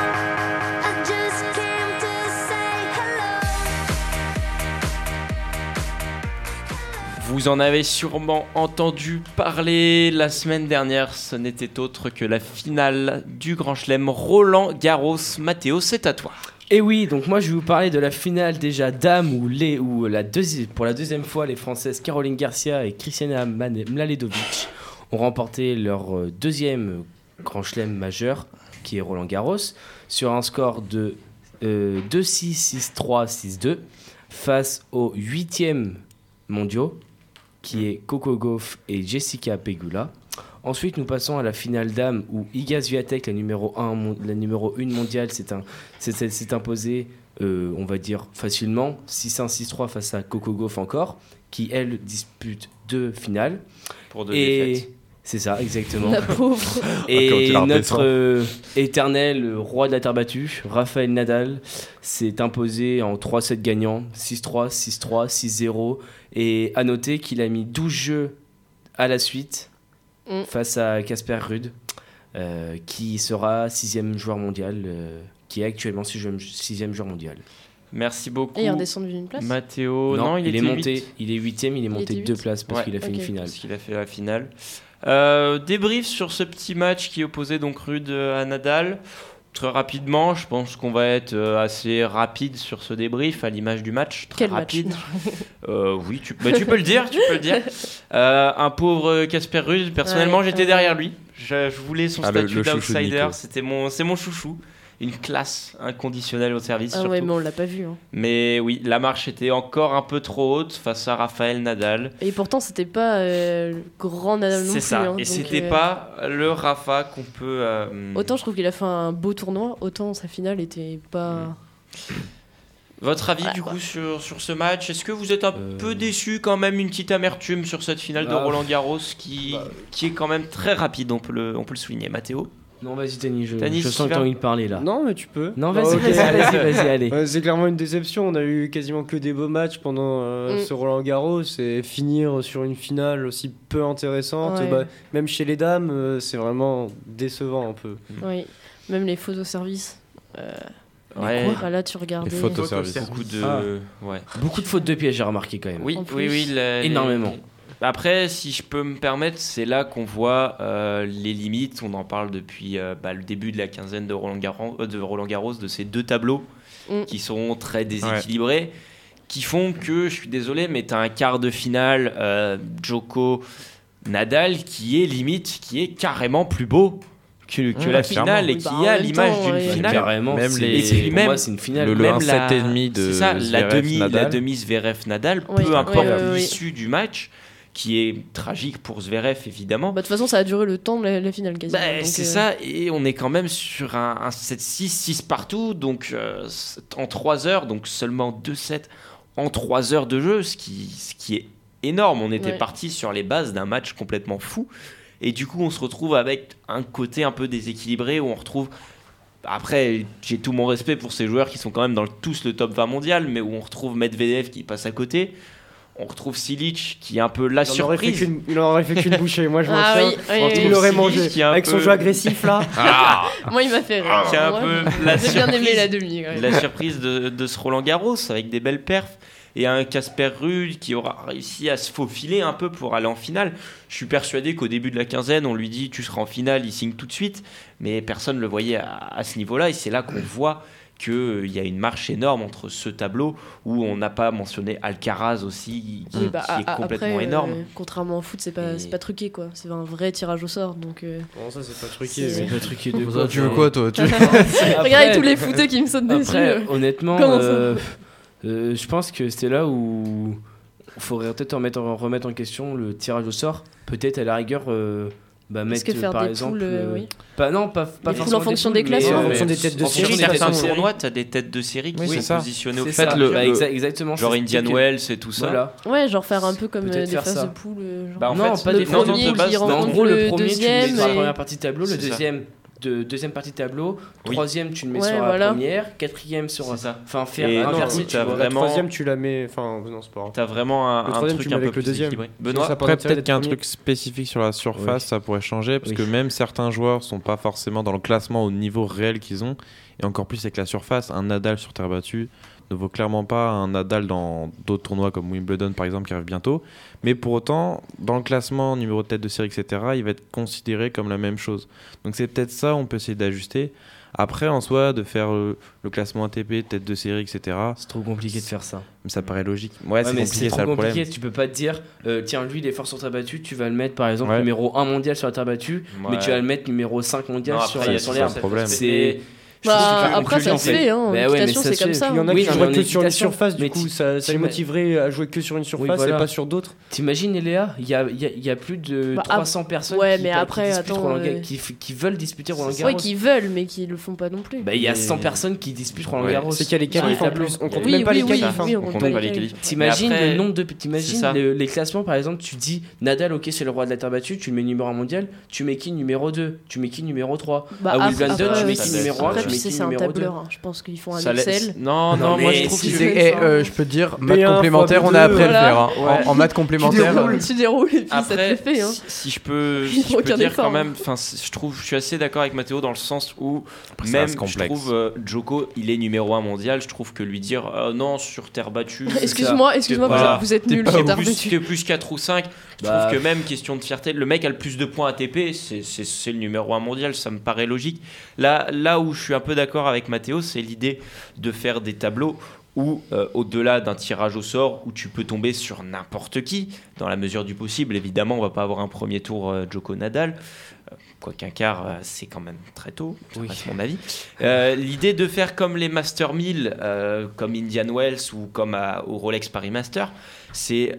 Vous en avez sûrement entendu parler la semaine dernière. Ce n'était autre que la finale du Grand Chelem Roland Garros. Mathéo, c'est à toi. Et oui, donc moi je vais vous parler de la finale déjà dame où, les, la pour la deuxième fois les Françaises Caroline Garcia et Christiana Mladenovic ont remporté leur euh, deuxième grand chelem majeur qui est Roland Garros sur un score de euh, 2-6, 6-3, 6-2 face aux huitièmes mondiaux qui est Coco Gauff et Jessica Pegula. Ensuite, nous passons à la finale dame où Iga Swiatek, la numéro 1, mon- la numéro 1 mondiale, s'est imposée, euh, on va dire, facilement, 6-1, 6-3 face à Coco Gauff encore, qui, elle, dispute deux finales. Pour deux Et défaites. C'est ça, exactement. La pauvre. [laughs] Quand Et il notre redescend. euh, éternel roi de la terre battue, Raphaël Nadal, s'est imposé en 3-7 gagnants, 6-3, 6-3, 6-0. Et à noter qu'il a mis 12 jeux à la suite Mm. face à Casper Ruud, euh, qui sera sixième joueur mondial, euh, qui est actuellement sixième, sixième joueur mondial. Merci beaucoup. Et il est redescendu d'une place. Mathéo, non, il, il, est monté, huit. il est huitième, il est monté de deux places parce Ouais. qu'il a fait Ok. une finale. Parce qu'il a fait la finale. Euh, débrief sur ce petit match qui opposait donc Rude à Nadal. Très rapidement, je pense qu'on va être euh, assez rapide sur ce débrief à l'image du match. Très Quel match rapide. [laughs] Euh, oui, tu, bah, tu peux le dire, tu peux le dire. [laughs] Euh, un pauvre Casper Ruud, personnellement, Ouais, j'étais derrière lui. Je, je voulais son Ah, statut d'outsider. C'était mon, c'est mon chouchou. Une classe inconditionnelle au service. Ah surtout. ouais, mais on l'a pas vu. hein. Mais oui, la marche était encore un peu trop haute face à Raphaël Nadal. Et pourtant, c'était pas euh, le grand Nadal non C'est plus. ça. hein, Et c'était euh, pas le Rafa qu'on peut. euh, Autant je trouve qu'il a fait un beau tournoi, autant sa finale était pas. Votre avis du quoi. coup sur, sur ce match Est-ce que vous êtes un Euh. peu déçu quand même Une petite amertume sur cette finale de Bah, Roland Garros qui, bah. qui est quand même très rapide, on peut le, on peut le souligner. Mathéo Non, vas-y, Tani, je, Tani, je si sens tu que t'as envie de parler là. Non, mais tu peux. Non, vas-y, vas-y, vas-y, vas-y, allez. Ouais, c'est clairement une déception. On a eu quasiment que des beaux matchs pendant euh, Mm. ce Roland Garros et finir sur une finale aussi peu intéressante, Ouais. bah, même chez les dames, euh, c'est vraiment décevant un peu. Oui, même les fautes au service. Euh, Ouais. bah là, tu service. Beaucoup de. Ah. Ouais. Beaucoup de fautes de piège, j'ai remarqué quand même. Oui, oui, oui. les- Énormément. Après, si je peux me permettre, c'est là qu'on voit euh, les limites. On en parle depuis euh, bah, le début de la quinzaine de Roland Garros, euh, de, Roland Garros de ces deux tableaux Mm. qui sont très déséquilibrés, qui font que, je suis désolé, mais tu as un quart de finale euh, Joko Nadal qui est limite, qui est carrément plus beau que, que Ouais, la clairement. finale et qui bah, a l'image d'une ouais. finale. Carrément, Même les- Et même moi, c'est une finale. le- le Même 1,7,5 de c'est ça, la demi, la Nadal. demi Zverev Nadal, Ouais, peu importe ouais, ouais. l'issue du match, qui est tragique pour Zverev évidemment. Bah, de toute façon, ça a duré le temps de la, la finale quasiment. Bah, c'est euh, ça, et on est quand même sur un, un 7-6, 6 partout, donc euh, en 3 heures, donc seulement 2-7 en 3 heures de jeu, ce qui, ce qui est énorme. On était Ouais. parti sur les bases d'un match complètement fou, et du coup on se retrouve avec un côté un peu déséquilibré où on retrouve. Après, j'ai tout mon respect pour ces joueurs qui sont quand même dans le- tous le top 20 mondial, mais où on retrouve Medvedev qui passe à côté. On retrouve Silic qui est un peu la Il aurait surprise. il en aurait fait qu'une [laughs] bouchée, moi je m'en Ah tiens. oui, oui, On oui, il l'aurait mangé. qui Avec son jeu agressif là. [laughs] Moi, il m'a fait rire. qui est un Moi, peu la J'ai bien aimé surprise. la demi. ouais. la surprise de, de ce Roland Garros avec des belles perfs et un Casper Ruud qui aura réussi à se faufiler un peu pour aller en finale. Je suis persuadé qu'au début de la quinzaine, on lui dit tu seras en finale, il signe tout de suite, mais personne ne le voyait à, à ce niveau-là et c'est là qu'on voit qu'il y a une marche énorme entre ce tableau où on n'a pas mentionné Alcaraz aussi qui, Oui, bah, qui est complètement après, énorme. euh, contrairement au foot, c'est pas, Et- pas truqué quoi. C'est un vrai tirage au sort. Donc, euh, Bon, ça c'est pas truqué. C'est- pas truqué de quoi, tu veux quoi, toi tu... [laughs] Regardez tous les footeux qui me sautent dessus. Après, euh. honnêtement, euh, euh, je pense que c'était là où il faudrait peut-être remettre, en- remettre en question le tirage au sort. Peut-être à la rigueur, euh, bah, mettre que faire par des exemple. poules, euh, euh, oui. pas, non, pas, pas poules forcément en fonction poules, des mais, classements. euh, En fonction des têtes de En série, certains tournois, tu as des têtes de série qui Oui, sont positionnées au fait ça. le, Bah, exa- exactement. genre Indian Wells et tout ça. Ouais, genre faire un peu comme des phases de poule. genre. En non, fait, pas des premier de non. En gros, le premier, tu mets la première partie de tableau, le deuxième, de, deuxième partie de tableau, Oui. troisième, tu le mets Ouais, sur voilà. la première, quatrième sur. Ça. Enfin, faire Et inverser, tu vois. La vraiment- troisième, tu la mets. Enfin, non, c'est pas. T'as vraiment un, Le un troisième, truc tu un peu avec le plus deuxième. équilibré. Benoît ça Après, peut-être qu'il y a un d'être truc spécifique sur la surface, Oui. ça pourrait changer, parce Oui. que même certains joueurs sont pas forcément dans le classement au niveau réel qu'ils ont, et encore plus avec la surface, un Nadal sur terre battue ne vaut clairement pas un Nadal dans d'autres tournois comme Wimbledon par exemple qui arrive bientôt, mais pour autant, dans le classement, numéro de tête de série, etc., il va être considéré comme la même chose. Donc c'est peut-être ça, on peut essayer d'ajuster. Après, en soi, de faire le classement ATP, tête de série, etc., C'est trop compliqué de faire ça. ça paraît logique. Ouais, Ouais, c'est mais compliqué, trop ça le problème. compliqué. Tu peux pas te dire, euh, tiens, lui, il est fort sur terre battue, tu vas le mettre par exemple Ouais. numéro 1 mondial sur la terre battue, mais tu vas le mettre numéro 5 mondial Non, sur, après, sur toujours l'herbe. un problème. C'est. Bah, après, ça se fait, hein. Bah c'est comme ça. Il y en a Oui, qui mais que sur une surface, du coup, ça, ça les motiverait à jouer que sur une surface voilà. et pas sur d'autres. T'imagines, Léa, il y a, a, a plus de Bah, 300 personnes ouais, qui, mais qui après, disputent attends, Roland Ga- euh, qui, f- qui veulent disputer Roland Garros. qui veulent, mais qui le font pas non plus. Bah, il y a Mais- 100 personnes qui disputent Roland. Garros. C'est qu'il y a les qualifs en plus. On compte Oui, même pas oui, les oui, qualifs. hein. oui, On compte compte pas les les qualifs. T'imagines le nombre de. c'est T'imagines les classements, par exemple, tu dis Nadal, ok, c'est le roi de la terre battue, tu le mets numéro 1 mondial, tu mets qui numéro 2, tu mets qui numéro 3. Bah, à Wimbledon, tu mets qui numéro 1, Après, tu tu sais, c'est un numéro 2. tableur. hein. Je pense qu'ils font un Ça laisse- Excel. Non, Non, non, moi je trouve si que c'est- Et ça. euh, je peux te dire, maths B1 complémentaire, on a appris à le B2, faire. hein. voilà. En, en maths complémentaire. déroules, euh, tu déroules et puis ça te Après, fait. Hein. si, si je peux, [laughs] si je peux dire effort, quand même, enfin, je trouve, je suis assez d'accord avec Mathéo dans le sens où Après, même je trouve euh, Joko, il est numéro 1 mondial. Je trouve que lui dire euh, non sur terre battue, [laughs] Excuse-moi, excuse-moi, Voilà. vous êtes pas sur terre plus, battue. plus 4 ou 5. Je Bah, trouve que même question de fierté, le mec a le plus de points ATP, c'est- c'est c'est le numéro 1 mondial, ça me paraît logique. Là, là où je suis un peu d'accord avec Mathéo, c'est l'idée de faire des tableaux où, euh, au-delà d'un tirage au sort, où tu peux tomber sur n'importe qui, dans la mesure du possible, évidemment, on va pas avoir un premier tour euh, Joko Nadal. Euh, Quoiqu'un quart, euh, c'est quand même très tôt, ça reste mon avis. L'idée de faire comme les Master 1000, euh, comme Indian Wells ou comme à- au Rolex Paris Master, c'est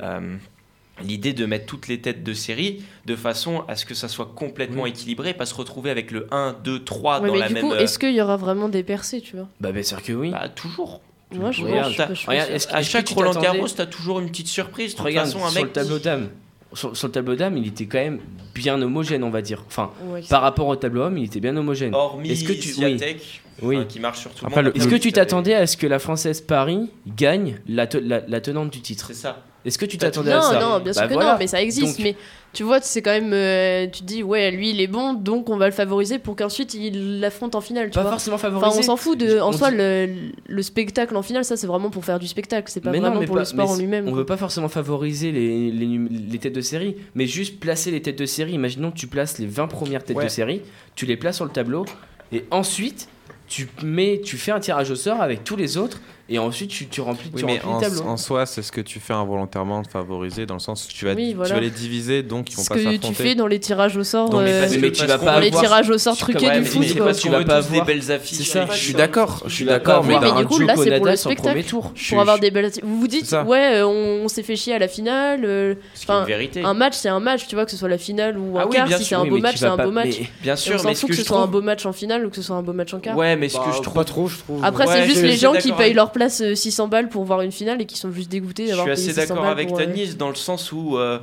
l'idée de mettre toutes les têtes de série de façon à ce que ça soit complètement équilibré, pas se retrouver avec le 1, 2, 3 Ouais, dans mais la du même. coup, euh, est-ce qu'il y aura vraiment des percées, tu vois? Bah, bien sûr que oui. Bah, toujours. Moi, je Regarde, je- je- je- je- regarde, est-ce que- à est-ce chaque tu Roland Garros, t'as toujours une petite surprise. De toute Regarde, façon, un sur mec le tableau qui- d'âme, sur, sur le tableau d'âme, il était quand même bien homogène, on va dire. Enfin, par rapport au tableau homme, il était bien homogène. Hormis Est-ce que tu, oui. Swiatek, Oui. enfin, qui marche sur tout le monde. Est-ce que tu t'attendais à ce que la française Paris gagne la, te- la, la tenante du titre? C'est ça. Est-ce que tu T'as t'attendais à non, ça non, bien sûr Bah que voilà. non, mais ça existe. Donc- Mais tu vois, c'est quand même. euh, tu te dis, ouais, lui, il est bon, donc on va le favoriser pour qu'ensuite il l'affronte en finale. Tu Pas vois. forcément Enfin, favoriser. on s'en fout de. En On soi, dit- le, le spectacle en finale, ça, c'est vraiment pour faire du spectacle. C'est pas Mais non, vraiment mais pour pas- le sport en lui-même. On quoi. veut pas forcément favoriser les, les, num- les têtes de série, mais juste placer les têtes de série. Imaginons que tu places les 20 premières têtes Ouais. de série, tu les places sur le tableau, et ensuite tu mets, tu fais un tirage au sort avec tous les autres, et ensuite tu, tu remplis, Oui, tu mais remplis en, le tableau. en soi, c'est ce que tu fais involontairement de favoriser, dans le sens où tu vas, Oui, tu vas les diviser, donc ils vont Ce pas que s'affronter. tu fais dans les tirages au sort. Non, mais euh, que- mais tu vas pas dans les avoir- tirages au sort truqués ouais, du foot, quoi. pas- tu vas pas des avoir- belles affiches. Ça, avec Je suis d'accord, je suis d'accord, mais du coup, là, c'est pour le spectacle. tour. Pour avoir des belles. Vous vous dites, ouais, euh, on, s'est fait chier à la finale. euh, Ce Enfin, un match, c'est un match, tu vois, que ce soit la finale ou Ah un quart. bien Si c'est un beau match, c'est un beau match. mais- Bien sûr, mais ce que que ce soit un beau match en finale ou que ce soit un beau match en quart. Ouais, mais ce Bah, que je trouve. Pas trop, je trouve. Après, Ouais, c'est je juste suis les gens qui payent avec- leur place euh, 600 balles pour voir une finale et qui sont juste dégoûtés Je d'avoir suis payé assez 600 d'accord avec pour, euh, Tanis dans le sens où euh,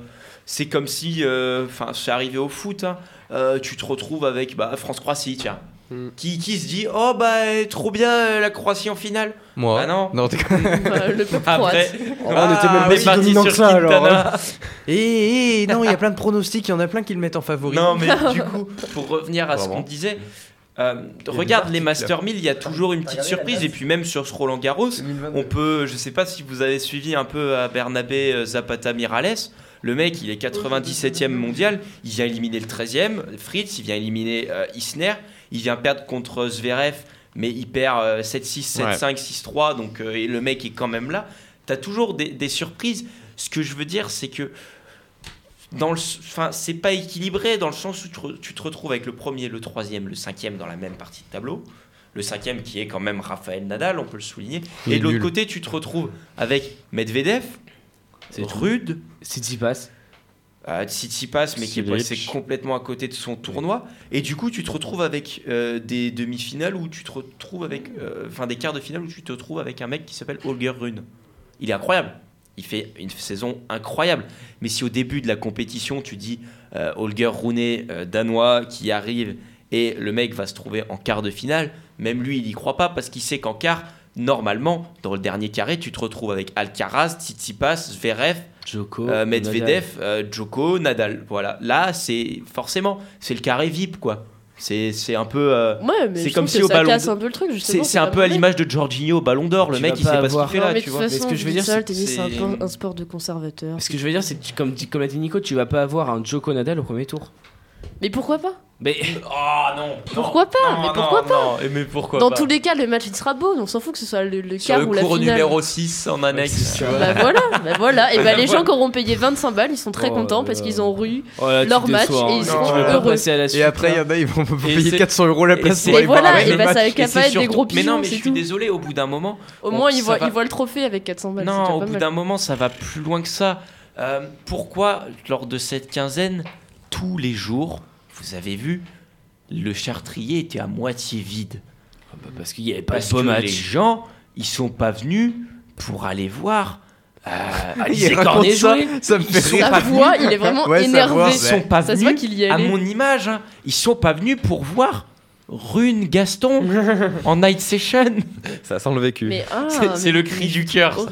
c'est comme si, euh, enfin, c'est arrivé au foot, hein, euh, tu te retrouves avec bah, France-Croatie, tiens. Mm. Qui, qui se dit, oh bah trop bien euh, la Croatie en finale Moi Ah non. Non, t'es- euh, [laughs] le peuple Après, croate. Oh, on était même on pas si parti dominant sur que ça, alors, Quintana. Eh, eh, non, il y a plein de pronostics, il y en a plein qui le mettent en favori. Non, mais [laughs] du coup, pour revenir à ce qu'on disait, euh, regarde les. Master 1000, il y a toujours une petite surprise. Et puis même sur ce Roland Garros, on peut, je sais pas si vous avez suivi un peu à Bernabé euh, Zapata Mirales. Le mec, il est 97e mondial. Il vient éliminer le 13e. Fritz, il vient éliminer euh, Isner. Il vient perdre contre Zverev, mais il perd euh, 7-6, 7-5, 6-3. Donc, euh, et le mec est quand même là. Tu as toujours des, des surprises. Ce que je veux dire, c'est que dans le, enfin, c'est pas équilibré dans le sens où tu, re- tu te retrouves avec le premier, le troisième, le cinquième dans la même partie de tableau. Le cinquième qui est quand même Raphaël Nadal, on peut le souligner. Il Et de l'autre côté, tu te retrouves avec Medvedev, C'est Rude, Tsitsipas. euh, Tsitsipas, mais qui est passé complètement à côté de son tournoi. Et du coup, tu te retrouves avec euh, des demi-finales où tu te retrouves avec, euh, enfin des quarts de finale où tu te retrouves avec un mec qui s'appelle Holger Rune. Il est incroyable. Il fait une saison incroyable. Mais si au début de la compétition, tu dis euh, Holger Rune, euh, danois, qui arrive et le mec va se trouver en quart de finale, même lui, il y croit pas parce qu'il sait qu'en quart, normalement, dans le dernier carré, tu te retrouves avec Alcaraz, Tsitsipas, Zverev, Joko. euh, Nadal. Medvedev, euh, Djoko, Nadal. Voilà. Là, c'est forcément, c'est le carré VIP, quoi. C'est c'est un peu. euh, Ouais, mais c'est comme si au ça ballon. casse de- un peu le truc, C'est justement. c'est un peu à l'image de Jorginho au Ballon d'Or. Le mec, il sait pas ce qu'il fait là, tu vois. ce que je veux dire, c'est le tennis, c'est un, c'est- sport de conservateur. Ce que je veux dire, c'est que, comme, comme l'a dit Nico, tu vas pas avoir un Joko Nadal au premier tour. Mais pourquoi pas? Mais Oh non. Pourquoi pas Mais pourquoi pas Mais pourquoi Dans pas tous les cas, le match il sera beau, on s'en fout que ce soit le, le quart le ou la cours finale. numéro 6 en annexe. tu vois. Bah [laughs] voilà, bah voilà. Et bah les Voilà. gens qui auront payé 25 balles, ils sont très Oh contents parce qu'ils ont eu Oh là, leur match déçois, et hein. ils Non, seront heureux. passer à la suite. Et après, il y en a, ils vont Et payer c'est- 400 euros la et place c'est- pour Et voilà, le et bah ça va Et être des gros Mais non, pigeons, mais je suis désolé, au bout d'un moment. Au on- moins, ils voient, va- ils voient le trophée avec 400 balles. Non, au bout d'un moment, ça va plus loin que ça. Euh, pourquoi, lors de cette quinzaine, tous les jours, vous avez vu, le chartrier était à moitié vide Ah bah, parce qu'il y avait pas Parce de beau que match. les gens, ils sont pas venus pour aller voir. Euh, [laughs] Alizé Cornet ça, jouer. ça me fait Ils rire. Sa voix, il est vraiment Ouais, énervé. voix, Ils sont pas Ça se voit venus y à mon image. hein. Ils sont pas venus pour voir Rune Gaston [laughs] en night session. Ça sent le vécu. Mais ah, C'est- le cri du cœur, ça.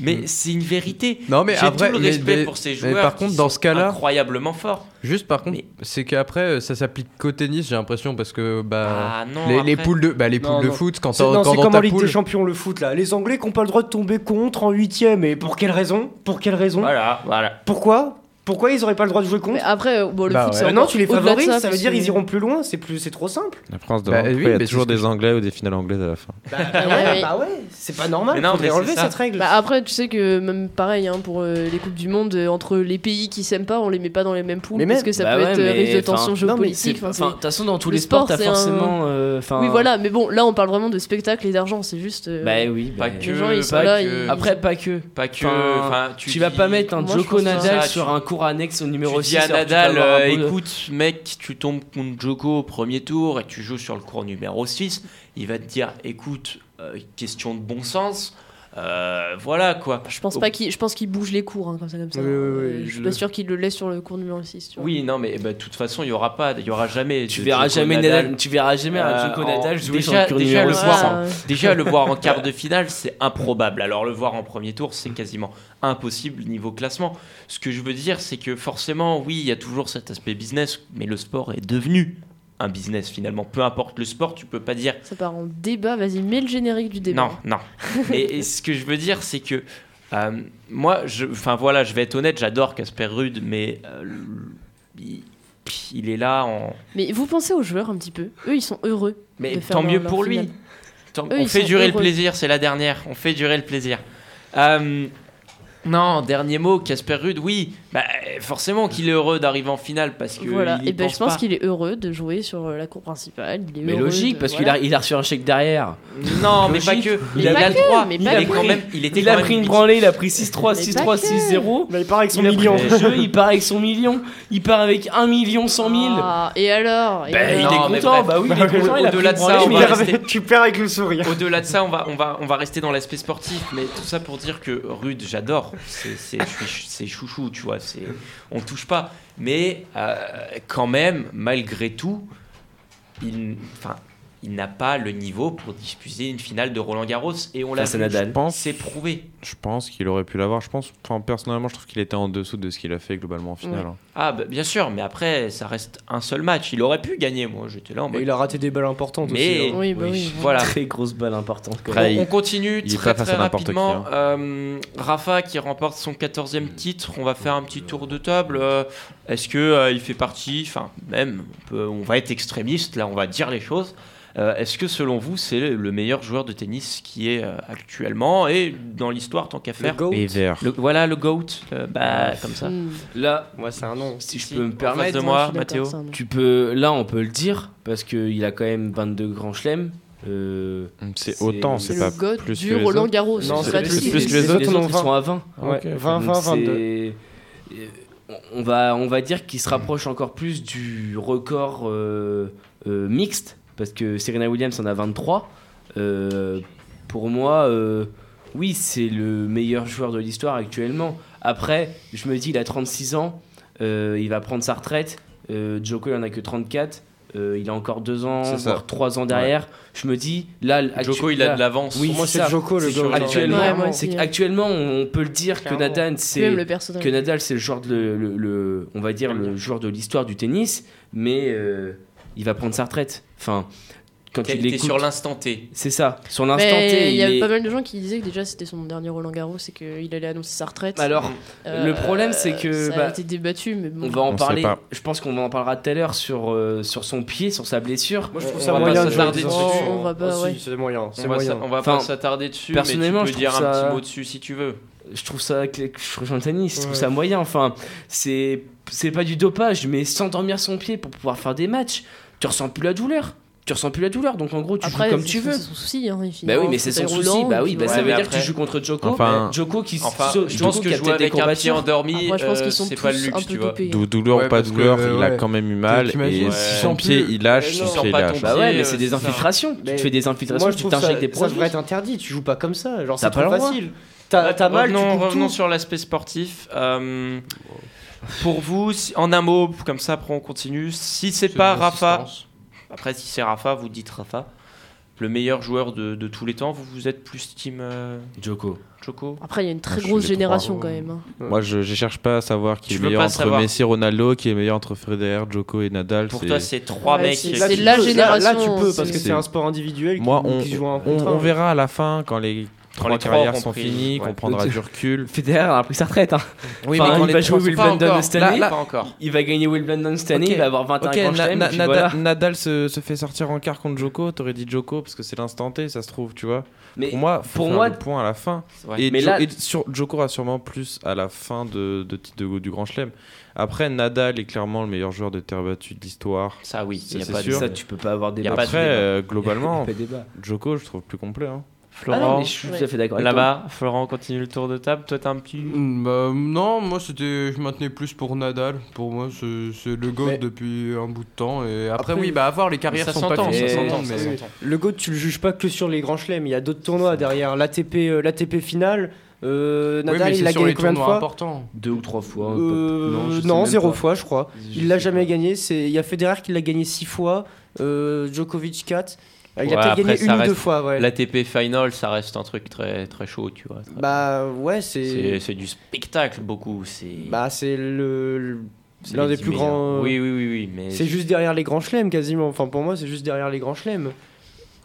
Mais c'est une vérité. Non, mais J'ai après, tout le mais- respect mais- pour ces mais joueurs. par qui contre, dans sont ce cas-là- incroyablement forts. Juste par contre, Mais- c'est qu'après, euh, ça s'applique qu'au tennis, j'ai l'impression, parce que bah, Ah non, les, poules de, bah, les poules Non, de non. foot, quand C'est non, quand c'est dans comme ta en Ligue poule- des Champions le foot là. Les Anglais qui n'ont pas le droit de tomber contre en huitième. Et pour quelle raison? Pour quelle raison? Voilà, voilà. Pourquoi? Pourquoi ils auraient pas le droit de jouer contre Mais après, euh, bon, le Bah foot, ouais. c'est Euh, Non, tu les au-delà de favorises, ça, parce veut dire que- ils iront plus loin, c'est plus, c'est trop simple. La France de Bah, oui, il y a mais toujours des Anglais ou des finales anglaises à la fin. Bah, [laughs] ouais, ouais, mais- bah ouais, c'est pas normal. Mais non, faudrait mais c'est enlever ça. cette règle. Bah après, tu sais que même pareil hein, pour euh, les coupes du monde, euh, entre les pays qui s'aiment pas, on les met pas dans les mêmes poules Mais parce même- que ça Bah peut ouais, être euh, mais, risque de enfin, tension non, mais géopolitique. c'est- enfin, enfin, De toute façon, dans tous le les sports, sport, t'as c'est un- forcément. euh, enfin, Oui, voilà, mais bon, là on parle vraiment de spectacle et d'argent, c'est juste. euh, Bah oui, Pas que, les gens ils sont pas là, que- ils- Après, pas que. Pas que. Enfin, enfin, tu, vas dis- pas mettre un Moi, je Joko pense. Nadal Ça, sur tu- un cours annexe au numéro tu 6. dis à Nadal, euh, écoute, mec, tu tombes contre Joko au premier tour et tu joues sur le cours numéro 6, il va te dire, écoute, euh, question de bon sens, euh, voilà quoi. Je pense pas qu'il, je pense qu'il bouge les cours hein, comme ça, comme ça. Oui, oui, oui, Euh, je je suis le- pas sûr qu'il le laisse sur le cours numéro 6. Tu vois. Oui, non, mais bah, de toute façon, il y aura pas, il y aura jamais. Tu verras Djoko jamais Nadal. Nadal, tu verras jamais un Euh, Joko en- Nadal jouer sur déjà, le cours déjà numéro le 6. voir, [laughs] déjà le voir en quart de finale, c'est improbable. Alors le voir en premier tour, c'est quasiment impossible niveau classement. Ce que je veux dire, c'est que forcément, oui, il y a toujours cet aspect business, mais le sport est devenu un business finalement. Peu importe le sport, tu peux pas dire Ça part en débat. Vas-y, mets le générique du débat. non, non. [laughs] et, et ce que je veux dire, c'est que euh, moi, enfin voilà, je vais être honnête, j'adore Casper Rude, mais euh, il, il est là en. Mais vous pensez aux joueurs un petit peu? Eux, ils sont heureux. Mais de faire tant leur- mieux pour lui. finale. Tant- Eux, on fait durer le plaisir, c'est la dernière. On fait durer le plaisir. Euh, non, dernier mot, Casper Rude, oui, bah, forcément qu'il est heureux d'arriver en finale parce que. Voilà. il Et ben, pense je pense qu'il est heureux de jouer sur euh, la cour principale. Il est Mais logique, de- parce qu'il voilà. a, il a reçu un chèque derrière. Non, mais pas que. Il Il, a- a, le droit. mais Il, pas est que. quand même. Il était Il a pris une branlée, il a pris 6-3, Mais 6-3, pas que. 6-0. Bah, il part avec son Il a million. il part avec son million. Il part avec 1 million 100 000. Ah, et alors, et Ben, il est Non, mais content, bref. bah oui, il Bah, est content, il a au-delà de une ça, branlée, on mais va il a- rester- tu perds avec le sourire. Au-delà de ça, on va, on, va, on va rester dans l'aspect sportif, mais tout ça pour dire que Rude, j'adore. C'est, chouchou, tu vois. On touche pas. Mais euh, quand même, malgré tout, il, il n'a pas le niveau pour disputer une finale de Roland Garros. Et on l'a vu, Nadal. je pense, c'est prouvé. Je pense qu'il aurait pu l'avoir. Je pense, enfin, personnellement, je trouve qu'il était en dessous de ce qu'il a fait globalement en finale. Ouais. hein. Ah, bah, bien sûr, mais après, ça reste un seul match. Il aurait pu gagner, moi. J'étais là en Mais mode. il a raté des balles importantes Mais- aussi. hein. Oui, bah oui. Voilà. Très grosse balle importante. quand même. On, on continue il très pas face très à n'importe qui, rapidement. hein. Euh, Rafa qui remporte son 14e titre. On va faire un petit tour de table. Euh, Est-ce que euh, il fait partie Enfin, même, on, peut- on va être extrémiste. Là, on va dire les choses. Euh, Est-ce que selon vous, c'est le meilleur joueur de tennis qui est euh, actuellement et dans l'histoire tant qu'à faire? Le- Voilà le goat. euh, bah, comme ça. Là, Ouais, c'est un nom. si je Si, peux me permettre, de moi, Mathéo. tu peux, là, on peut le dire parce qu'il a quand même 22 grands chelems. Euh, C'est autant, C'est pas plus du que les Roland. Garros. Non, c'est plus- plus que les les autres, autres, ils va. sont à 20. Ouais, Ok. 20, 20, Donc 22. c'est- euh, On va, on va dire qu'il se rapproche encore plus du record euh, euh, mixte, parce que Serena Williams en a 23. Euh, pour moi, euh, oui, c'est le meilleur joueur de l'histoire actuellement. Après, je me dis, il a 36 ans, euh, il va prendre sa retraite. Euh, Djoko, il en a que 34. Euh, il a encore 2 ans, voire 3 ans derrière. Je me dis, là, Joko, actu- il a de l'avance. Oui, moi, c'est c'est ça. Joko le goat. Actuellement, Ouais, moi qu'actuellement, on peut le dire que. Nadal, c'est que Nadal, c'est le joueur de le, le- le- on va dire le joueur de l'histoire du tennis, mais euh, il va prendre sa retraite. Enfin, quand il l'écoute, sur l'instant T. c'est ça. Sur l'instant T, il y avait est- pas mal de gens qui disaient que déjà c'était son dernier Roland Garros et qu'il allait annoncer sa retraite. Alors, Euh, le problème, c'est que, ça bah, a été débattu, mais bon. on va en On parler. Je pense qu'on en parlera tout à l'heure sur euh, sur son pied, sur sa blessure. Moi, je trouve On ça va moyen de s'attarder dessus. On va pas, ouais. si, C'est moyen. On va, va pas s'attarder dessus, mais tu personnellement, peux je dire trouve un ça- petit mot dessus si tu veux. je trouve ça que je rejoins Tanis, je trouve Ouais. ça moyen enfin c'est c'est pas du dopage mais s'endormir son pied pour pouvoir faire des matchs tu ressens plus la douleur tu ressens plus la douleur donc en gros tu Après, joues comme tu veux C'est son souci. Hein, bah oui mais c'est son souci roulant, bah oui bah ça veut dire que tu joues contre Joko Enfin- Joko qui Enfin, so- je pense que jouer avec un pied endormi, Après, je pense euh, c'est pas le luxe, tu vois. dopés. Dou- douleur Ouais, ou pas que, douleur, euh, il a quand même eu mal. Et s'il son pied, il lâche, Euh, son non. pied, lâche. ton bah ouais mais c'est euh, des ça. infiltrations tu fais des infiltrations tu ça, t'injectes des ça produits devrait être interdit. Tu joues pas comme ça. Genre, c'est pas facile. T'as mal, tu revenons, sur l'aspect sportif. Pour vous, si- en un mot, comme ça, après on continue. Si c'est pas Rafa, après si c'est Rafa, vous dites Rafa, le meilleur joueur de, de tous les temps, vous, vous êtes plus team euh, Joko Après, il y a une très Moi, suis grosse génération trois. quand même. hein. Moi, je, je cherche pas à savoir qui Tu est veux meilleur pas entre savoir. Messi Ronaldo, qui est le meilleur entre Federer, Djoko et Nadal. Pour c'est- toi, c'est trois Ouais, mecs. c'est- qui- Là, c'est tu la peux- génération, Là, là, tu peux parce que c'est- c'est un sport individuel. qui- Moi, on, qui se joue un on, contre un. on verra à la fin quand les trois les trois carrières sont pris- finies, ouais. qu'on prendra du recul. Federer a pris sa retraite. Hein. Oui, Enfin, mais quand il va jouer sont- pas Wimbledon encore. cette année. Là- là- Pas encore. Il va gagner Wimbledon cette année. Ok. Il va avoir 21 Ok, grands Na- Na- Nadal, voilà. Nadal se, se fait sortir en quart contre Joko. T'aurais dit Joko parce que c'est l'instant T, ça se trouve, tu vois. Mais pour moi, faut pour faire moi- le point à la fin. Ouais. Et, Mais Jo- là- et sur, Joko aura sûrement plus à la fin de, de, de- du Grand Chelem. Après, Nadal est clairement le meilleur joueur de terre battue de l'histoire. Ça, oui, Ça, y a c'est pas de- sûr. Ça, tu peux pas avoir des Y a pas de Après, débat. euh, globalement. [laughs] Joko, je trouve plus complet. hein. Florent, Ah non, mais je suis tout à fait d'accord avec Là-bas, Florent, continue le tour de table. Toi, t'as un petit. Mm, bah, non, moi c'était, je maintenais plus pour Nadal. Pour moi, c'est c'est le GOAT Mais- depuis un bout de temps. Et après, Après, oui, bah, à voir, les carrières ça sont pas ça Mais-. Le GOAT, tu le juges pas que sur les grands chelems. Il y a d'autres tournois derrière. L'ATP euh, l'ATP finale. euh, Nadal, il a gagné combien de fois importants. Deux ou trois fois. Euh, non, zéro pas. fois, je crois. Je Il l'a jamais pas. gagné. C'est il y a Federer qui l'a gagné six fois. euh, Djokovic 4 Il a Ouais, peut-être après, gagné une ou deux fois. Ouais. L'ATP Final, ça reste un truc très, très chaud, tu vois. Bah ouais, C'est c'est du spectacle, beaucoup. C'est bah c'est le le- c'est l'un des plus meilleurs. grands. Oui, oui, oui, oui. Mais C'est juste derrière les grands chelems quasiment. Enfin pour moi, c'est juste derrière les grands chelems.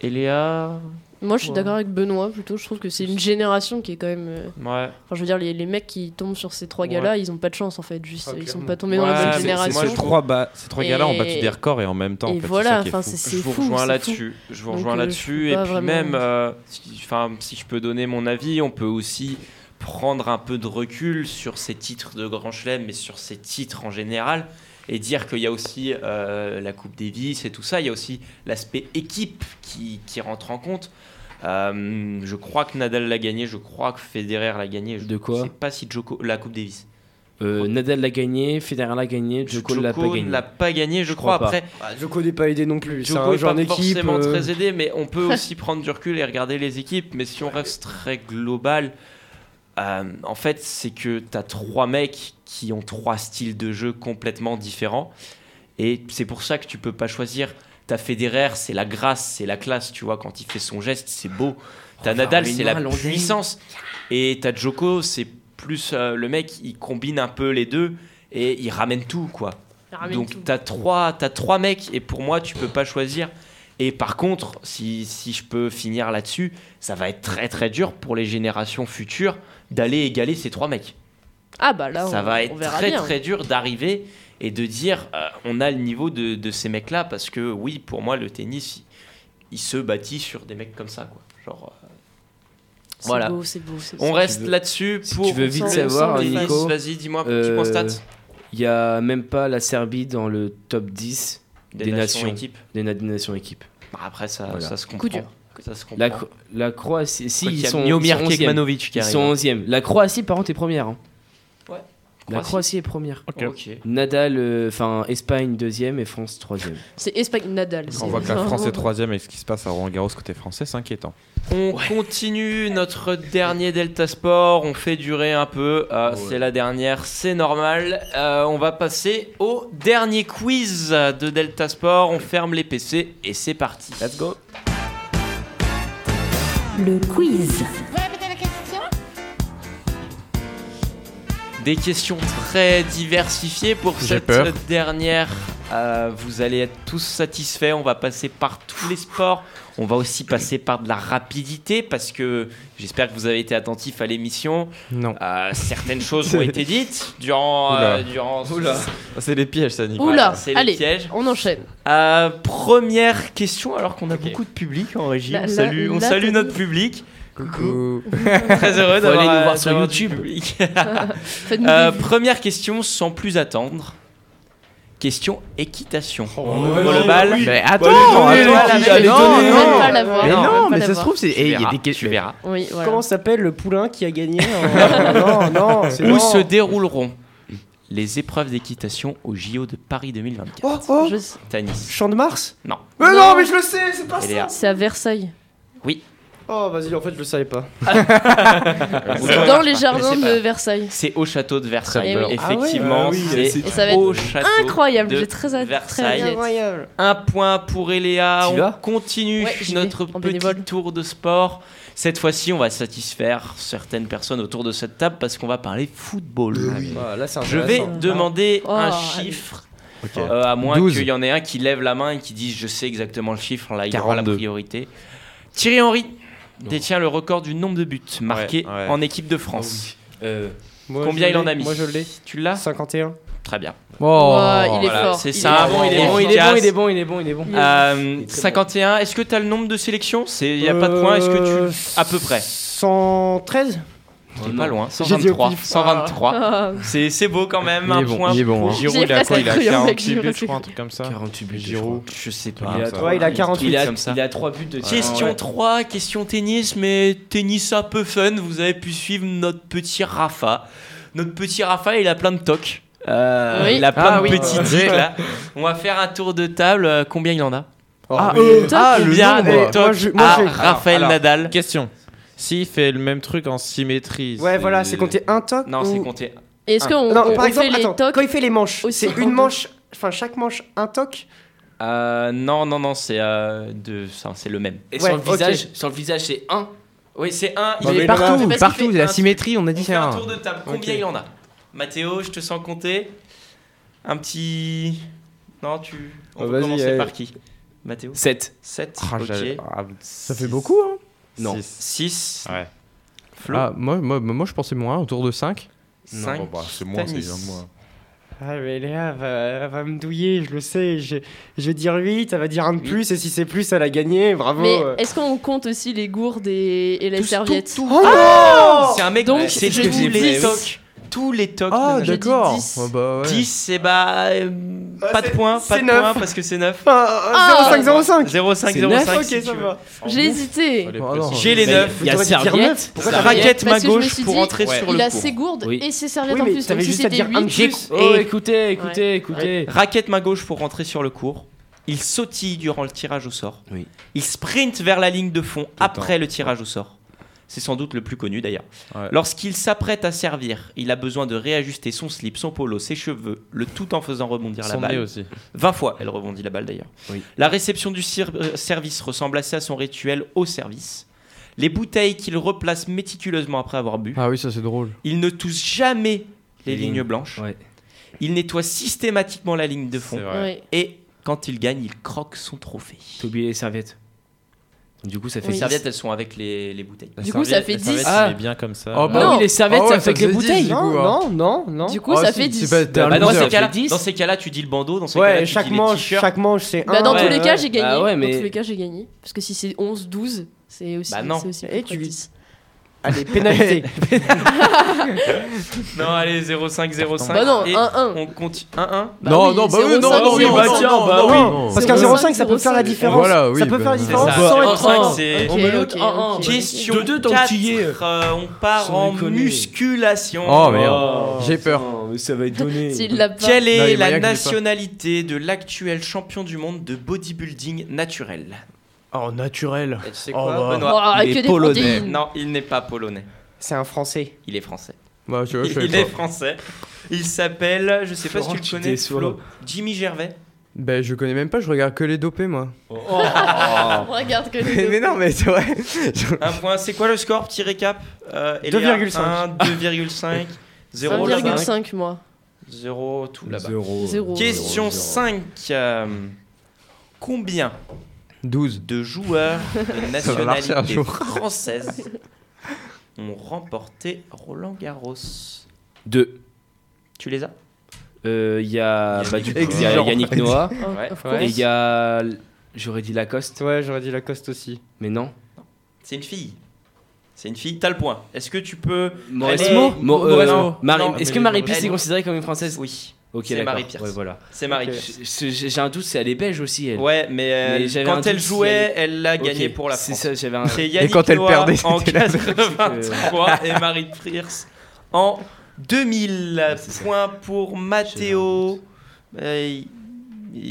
Eléa. Moi, je suis Ouais. d'accord avec Benoît plutôt. Je trouve que c'est une génération qui est quand même. euh, Ouais. Enfin, je veux dire, les, les mecs qui tombent sur ces trois gars-là, ils ont pas de chance en fait. Juste, Ah, ils sont pas tombés dans la bonne génération. Ces trois, ba- ces trois gars-là ont battu des records et en même temps. en et fait, voilà, c'est enfin, fou. c'est je vous fou, rejoins là-dessus. Je vous rejoins euh, là-dessus. Et puis vraiment- même, euh, si, enfin, si je peux donner mon avis, on peut aussi prendre un peu de recul sur ces titres de Grand Chelem, mais sur ces titres en général, et dire qu'il y a aussi euh, la Coupe Davis et tout ça. Il y a aussi l'aspect équipe qui, qui rentre en compte. Euh, je crois que Nadal l'a gagné, je crois que Federer l'a gagné. Je De quoi sais pas si Joko la Coupe Davis. Euh, Nadal l'a gagné, Federer l'a gagné, Djoko l'a pas gagné. l'a pas gagné, je, Je crois. crois pas. Après, Ah, Djoko n'est pas aidé non plus. Djoko un est joueur pas d'équipe. forcément euh, très aidé, mais on peut aussi prendre du recul et regarder les équipes. Mais si on reste très global, euh, en fait, c'est que tu as trois mecs qui ont trois styles de jeu complètement différents. Et c'est pour ça que tu peux pas choisir. T'as Federer, c'est la grâce, c'est la classe, tu vois, quand il fait son geste, c'est beau. T'as Nadal, c'est la puissance. Et t'as Djoko, c'est plus euh, le mec, il combine un peu les deux et il ramène tout, quoi. Ramène Donc t'as trois, t'as trois mecs et pour moi tu peux pas choisir. Et par contre, si, si je peux finir là-dessus, ça va être très très dur pour les générations futures d'aller égaler ces trois mecs. Ah bah là, ça on, va on être verra très bien. très dur d'arriver et de dire euh, on a le niveau de, de ces mecs-là parce que oui, pour moi le tennis, il, il se bâtit sur des mecs comme ça, quoi. Genre. euh, C'est voilà. beau, c'est beau. c'est- On reste veux- là-dessus si pour tu veux vite savoir. Nico, Vas-y, dis-moi, tu Euh, constates Il y a même pas la Serbie dans le top 10 des, nations, équipes. des, na- des nations équipes. Bah, après, ça, Voilà. ça se comprend. Coup dur. Ça se comprend. La, Cro- la Croatie, si, Quoi ils a sont, ils sont 11e. Kekmanovic qui Ils sont 11e. La Croatie, par contre, est première. hein. Ouais. La Croatie est première. Ok. Nadal, euh, enfin Espagne deuxième et France troisième. C'est Espagne Nadal. c'est On voit que la France est [laughs] troisième avec ce qui se passe à Roland Garros côté français, c'est inquiétant. On continue notre dernier Delta Sport. On fait durer un peu. euh, C'est la dernière, c'est normal. Euh, on va passer au dernier quiz de Delta Sport. On ferme les PC et c'est parti. Let's go. Le quiz. Des questions très diversifiées pour cette peur. dernière. Euh, vous allez être tous satisfaits. On va passer par tous les sports. On va aussi passer par de la rapidité parce que j'espère que vous avez été attentifs à l'émission. Non. Euh, certaines choses [laughs] ont été dites durant. Oula. euh, durant Ah, C'est les pièges, ça, Nico. Oula, c'est les allez, pièges. on enchaîne. Euh, première question, alors qu'on a beaucoup de public en régie. Là- on salue, on notre public. Coucou. [laughs] Très heureux Faut aller d'avoir nous voir sur d'avoir YouTube. [laughs] Euh, première question, sans plus attendre. Question équitation. Oh, On ouvre le bal. Mais Bah, attends, allez, attends, allez, mais allez, non, non. Même pas la voir. Mais non, mais ça se trouve, c'est. Tu eh, Il y a verras, des tu questions. verras. Oui, voilà. Comment s'appelle le poulain qui a gagné en- [laughs] Non, non, Où non. se dérouleront les épreuves d'équitation au JO de Paris 2024 Oh, oh Je. Tanis. Champ de Mars? Non. Mais Non. non, mais je le sais, c'est pas ça C'est à Versailles. Oh, vas-y, en fait, je le savais pas. [laughs] C'est dans les jardins de. Versailles. C'est au château de Versailles. Eh oui. Effectivement, Ah ouais, c'est c'est- ça va au être château. incroyable. de J'ai très hâte. Versailles. Incroyable. Un point pour Eléa. Tu On continue Ouais, notre petit bénévole. tour de sport. Cette fois-ci, on va satisfaire certaines personnes autour de cette table parce qu'on va parler football. Ah, là, c'est Je vais demander Oh, un allez. chiffre. euh, à moins 12. qu'il y en ait un qui lève la main et qui dise je sais exactement le chiffre, là il aura la 42. priorité. Thierry Henry, détient le record du nombre de buts marqués ouais. en équipe de France. Euh, Moi, Combien il en a mis Moi je l'ai. Tu l'as 51. Très bien. Oh. Il est Voilà, fort. c'est il ça, est bon, il est bon, il est bon, il est bon, il est bon, il est bon. Euh, Il est très 51, est-ce que tu as le nombre de sélections? Il n'y a pas de points, est-ce que Euh, tu. À peu près? 113 T'es pas loin, J'ai dit au 123. pif. 123. Ah. C'est c'est beau quand même, un est bon, point. il est bon, hein. Giroud, il a quoi? Il a cru, en fait, 48 j'ai buts, je crois, un truc comme ça. 48 buts. Giroud. Je sais pas. Il a- ça. Ouais, il a 48 Il a, comme ça. il a 3 buts de Question Ouais. 3, question tennis, mais tennis un peu fun. Vous avez pu suivre notre petit Rafa. Notre petit Rafa, il a plein de tocs. Euh, Oui. Il a plein Ah de oui. petits tics là. On va faire un tour de table. Euh, Combien il en a? Ah, Euh, ah, le nombre. Moi, je- moi, à j'ai- Raphaël Alors, Nadal? Question. S'il fait le même truc en symétrie. Ouais, voilà, c'est compté un toc Non, ou- c'est compté. Est-ce Ah. qu'on Non, on par fait exemple, les attends, tocs quand il fait les manches, c'est une deux manche, enfin chaque manche un toc. Euh, non, non, non, c'est euh, de, ça, c'est le même. Et Ouais, sur le visage, sur le visage c'est 1. Oui, c'est un. Il est partout, partout, fait la un- symétrie, on a dit fait c'est un un. tour de table. Combien Ok. il en a Mathéo, je te sens compter. Un petit. Non, tu. On Oh, va commencer allez. par qui? Mathéo? 7. 7. Ah, ok. j'allais- ah, Ça fait beaucoup, hein Non. six. 6. Ouais. Flo Ah, moi, moi, moi, je pensais moins, autour de 5. 5. Non, bah, c'est moins, c'est bien. Ah mais Léa elle va, elle va me douiller, je le sais. Je, je vais dire 8, elle va dire un de plus, et si c'est plus, elle a gagné, bravo. Mais est-ce qu'on compte aussi les gourdes et, et les Tout- serviettes tout- Oh C'est un mec, Donc, c'est je les dix. Tous les tocs. Ah, de d'accord. 10. Oh, bah, ouais. 10, c'est bah. euh, Ah, pas de points, pas c'est de neuf. points parce que c'est 9. Ah, 0505 05, C'est 05. neuf, Ok, si ça va. J'ai hésité. Précis. J'ai les Mais 9. Il y a serviette. Pourquoi raquette me gauche pour entrer sur Il le a court. ses gourdes et ses serviettes en plus. Donc si c'était dire un 8 J'ai- plus. Oh, écoutez, écoutez, écoutez. Raquette main gauche pour rentrer sur le court. Il sautille durant le tirage au sort. Oui. Il sprint vers la ligne de fond après le tirage au sort. C'est sans doute le plus connu d'ailleurs. Ouais. Lorsqu'il s'apprête à servir, il a besoin de réajuster son slip, son polo, ses cheveux, le tout en faisant rebondir la Son balle. aussi. 20 fois, elle rebondit la balle d'ailleurs. Oui. La réception du euh, service ressemble assez à son rituel au service. Les bouteilles qu'il replace méticuleusement après avoir bu. Ah oui, ça c'est drôle. Il ne touche jamais les Les lignes lignes. blanches. Ouais. Il nettoie systématiquement la ligne de fond. Et quand il gagne, il croque son trophée. T'as oublié les serviettes. Du coup, ça fait Oui. Les 10. serviettes, elles sont avec les, les bouteilles. La Du coup, ça fait la 10. serviette, Ah. bien comme ça. Oh, Bah Non. oui, les serviettes, Ah ouais, ça ça fait que les bouteilles. 10, du Non, coup, hein. non, non, non. Du coup, Ah, ça fait c'est 10. pas- t'es un Bah, dans, ces cas-là, fait 10. dans ces cas-là, tu dis le bandeau. Dans ces cas-là, tu chaque dis les manche, t-shirts. chaque manche, c'est Bah, un. dans Ouais, tous les cas, j'ai gagné. Ouais, Dans tous les cas, j'ai gagné. Parce que si c'est 11, 12, c'est aussi. Bah non. c'est aussi Et plus tu- 10. Allez, pénalité. [laughs] Non, allez, 0,5, 0,5. Bah non, Et 1-1. on continue. 1-1. Bah non, oui, non, bah oui, 0,5, non, non, oui, 0,5. bah tiens, bah oui. Non, parce qu'un 0,5 ça peut faire la 0,5. différence. Voilà, oui, ça peut bah, faire la c'est différence sans 0,5, être un. c'est- Ok, On met le ok, 1-1. ok. Question Deux, deux dans le 4. tillet. euh, on part en musculation. Oh merde, j'ai peur. Non, mais ça va être donné. [laughs] Quelle est la nationalité de l'actuel champion du monde de bodybuilding naturel? Oh, naturel. Et tu sais Oh, quoi, bah. Benoît? Oh, il que est des polonais. protéines. Non, il n'est pas polonais. C'est un français. Il est français. Bah, tu vois, je Il, savais est français. Il s'appelle, je sais pas Florent, si tu tu le connais, déçois. Flo, Jimmy Gervais. Ben, je connais même pas, je regarde que les dopés, moi. [laughs] [laughs] Regarde que les mais non, mais c'est vrai. Un point, c'est quoi le score Petit récap. Euh, Elia, 2,5. 1, 2,5, 0, 1,5 moi. 0, tout là-bas. Zéro. Zéro. Question 5. euh, combien 12. de joueurs [laughs] de nationalité française [laughs] ont remporté Roland Garros Deux. Tu les as? Euh, Il y a Yannick bah, du coup, Noah. il y a Yannick Noah. Ouais. of Ouais. course. Et il y a. J'aurais dit Lacoste, Ouais, j'aurais dit Lacoste aussi. mais non. C'est une fille. C'est une fille. T'as le point. Est-ce que tu peux. Moresmo Mo- euh, Moresmo. Marie- Non, Est-ce que mais Marie Pierce est considérée comme une française? Oui. Ok, c'est. Marie Pierce. Ouais, voilà. C'est Marie J'ai un doute, c'est elle est belge aussi. Elle. Ouais, mais, euh, Mais quand elle doute jouait, elle l'a Ok, gagné pour la C'est France. ça, j'avais un. C'est Yannick quand elle perdait, en c'était la- 83 [laughs] et Marie Pierce en 2000. c'est ça. Point pour Mathéo. Euh, il,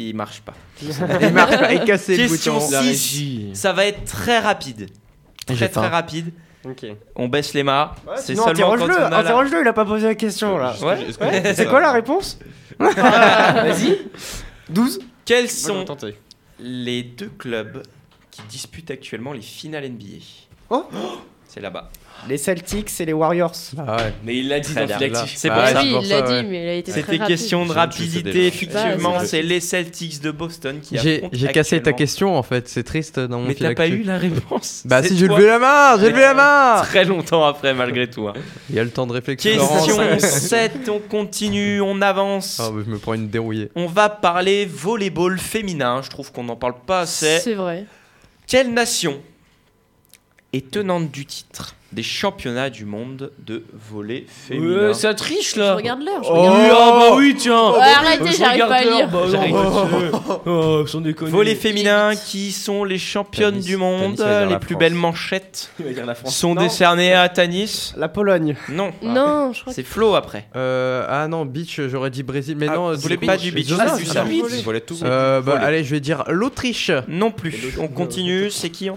il marche pas. [laughs] Il marche pas, il casse le Question bouton. La 6. régie. Ça va être très rapide. Très très faim. rapide. On baisse les mâts. c'est Sinon, seulement quand interroge-le, on a la... interroge-le, il a pas posé la question là. Ouais. Ouais, C'est quoi la réponse [laughs] Vas-y. 12 Quels sont tenter. les deux clubs qui disputent actuellement les finales NBA Oh. C'est là-bas. Les Celtics et les Warriors. Ah ouais. Mais il l'a dit dans. Filatif. C'est Bah pour ça. oui, pour il ça, l'a ouais. dit, mais il a été très C'était question de rapidité. Effectivement, Bah, c'est les Celtics de Boston qui J'ai cassé ta question en fait, c'est triste dans mon Mais t'as pas eu la réponse. Bah si, j'ai levé la main, j'ai levé la main [laughs] Très longtemps après, malgré tout. hein. Il y a le temps de réflexion. Question Laurence. [laughs] 7, on continue, on avance. Ah, bah, je me prends une dérouillée. On va parler volleyball féminin. Je trouve qu'on n'en parle pas assez. C'est vrai. Quelle nation est tenante du titre? Des championnats du monde de volley féminin Ouais, ça triche Je là. regarde l'heure. je Oh, regarde ah l'heure. bah oui, tiens. Ouais, arrêtez, Je j'arrive pas à lire. bah non. Oh, sans. Volley féminin, qui sont les championnes Tanis. du monde, Tanis, les plus France. belles manchettes [laughs] sont Non. décernées à Tanis. La Pologne. Non, Non, je crois que c'est Flo après. Euh, ah non, beach, j'aurais dit Brésil, mais Ah, non. vous voulez pas du beach, Ah, du service. volley. Je volais tout. Euh, bah allez, je vais dire l'Autriche. Non plus. On continue. C'est qui en-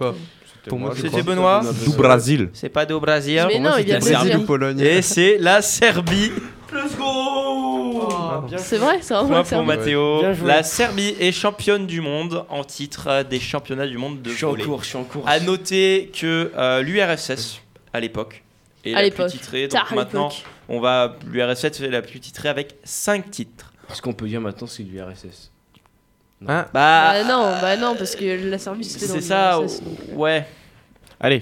Quoi Pour moi, je C'était. Benoît. Du Brésil. C'est pas de Brésil. Mais Pour moi, non, il c'était vient de ou Pologne. Et c'est la Serbie. Let's go C'est vrai, c'est un Point pour Mathéo. La Serbie est championne du monde en titre euh, des championnats du monde de Je suis en cours, je suis en cours. À noter que euh, l'URSS, à l'époque, est À la plus titrée. Donc à maintenant, on va l'URSS est la plus titrée avec 5 titres. Ce qu'on peut dire maintenant, c'est l'URSS. Hein Bah non, bah non, parce que la Serbie c'était dans C'est ça, donc, euh, ouais. Allez.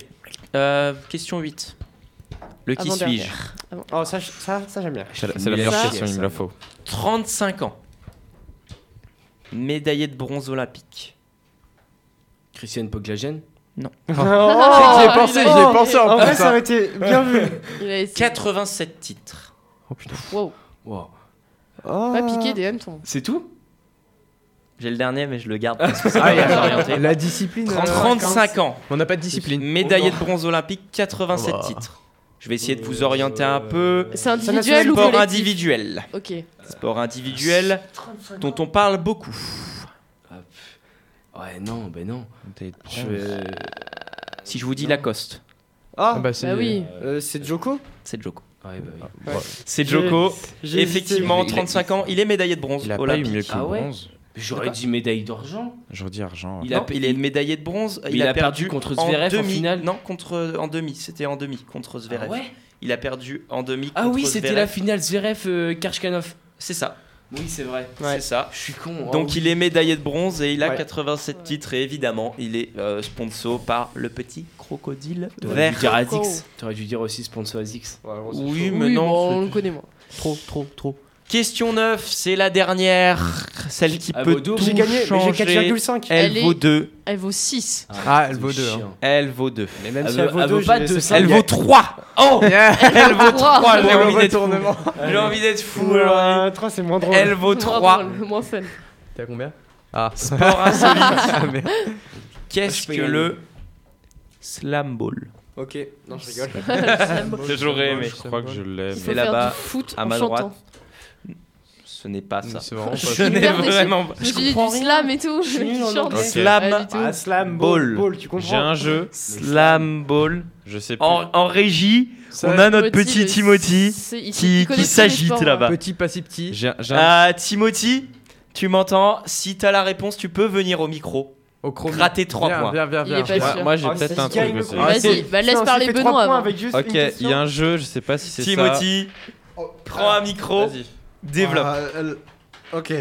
Euh, question 8. Le qui suis-je? Oh, ça, ça, ça j'aime bien. C'est la, meilleure question, il me la faut. 35 ans. Médaillé de bronze olympique. Christiane Poglagen? [laughs] Oh, J'y ai pensé, j'y ai pensé en En vrai, plus. ça aurait été bien vu. Il a essayé. 87 titres. Oh putain. Wow. Wow. Oh. Pas piqué des hannetons. C'est tout? J'ai le dernier, mais je le garde [laughs] parce que ça Ah, va. La discipline. euh, 35 ans. On n'a pas de discipline. Médaillé de bronze olympique, 87 Oh. titres. Je vais essayer de vous orienter un peu. C'est individuel ou Sport collectif individuel. Ok. Sport individuel dont on parle beaucoup. Ouais, non, ben non. T'es- Je vais- Si je vous dis Lacoste, Ah, Ah bah, c'est Bah oui. euh, c'est Joko c'est Joko. Ouais, bah oui. C'est Joko. Effectivement, hésité. 35 ans, il est médaillé de bronze Il a pas eu olympique. mieux que Ah ouais? bronze. J'aurais dit médaille d'argent. J'aurais dit argent. Il Il, a a, pe- il est médaillé de bronze. il a perdu contre Zverev en demi. finale Non, contre en demi. C'était en demi contre Zverev. Ah ouais Il a perdu en demi. Ah contre oui, c'était la finale Zverev euh, Karchkanov. C'est ça. Oui, c'est vrai. C'est ça. Je suis con. Donc il est médaillé de bronze et il a Ouais. 87 titres et évidemment il est euh, sponsor par le petit crocodile T'aurais vert. dû dire. T'aurais dû dire aussi sponsor Adix. Oui, mais Oui, non. bon, on le connaît moi. Trop, trop, trop. Question 9, c'est la dernière, celle qui Elle peut tout J'ai gagné, mais j'ai changer. 4,5. Elle, Elle est- vaut 2. Elle vaut 6. Ah, elle vaut deux, hein. Elle vaut 2. Mais même Elle si elle vaut elle deux, vaut pas j'ai deux, laissé ça. Elle ça. vaut 3. Oh [laughs] Elle vaut 3. [laughs] J'ai envie d'être fou. J'ai envie d'être fou. Euh, 3, c'est moins drôle. Elle vaut 3. Le moins fun. T'es à combien? Ah. [laughs] Sport insolite. Ah. Qu'est-ce peux que le slam ball? Ok, non, je rigole. J'aurais aimé. Je crois que je l'ai. C'est là-bas, à ma droite. Ce n'est pas ça. C'est vraiment [laughs] pas Je n'ai vraiment pas. Je dit du slam et tout. suis Je en. Slam. Ah, slam, Ball. tu comprends J'ai un jeu. Slam ball. Je sais plus. En, en régie, Ça, on a notre petit Timothy qui, s'agite là-bas. Petit, pas si petit. J'ai j'ai un- Ah, Timothy, tu m'entends Si t'as la réponse, tu peux venir au micro. Au chrome. Gratter 3 Viens, points. Viens, viens, Il viens. est pas Moi, j'ai Ah, peut-être un truc. je. Vas-y, bah laisse parler Benoît Ok, il y a un jeu, je sais pas si c'est ça. Timothy, prends un micro, Vas-y. Développe. Ah, elle- Ok.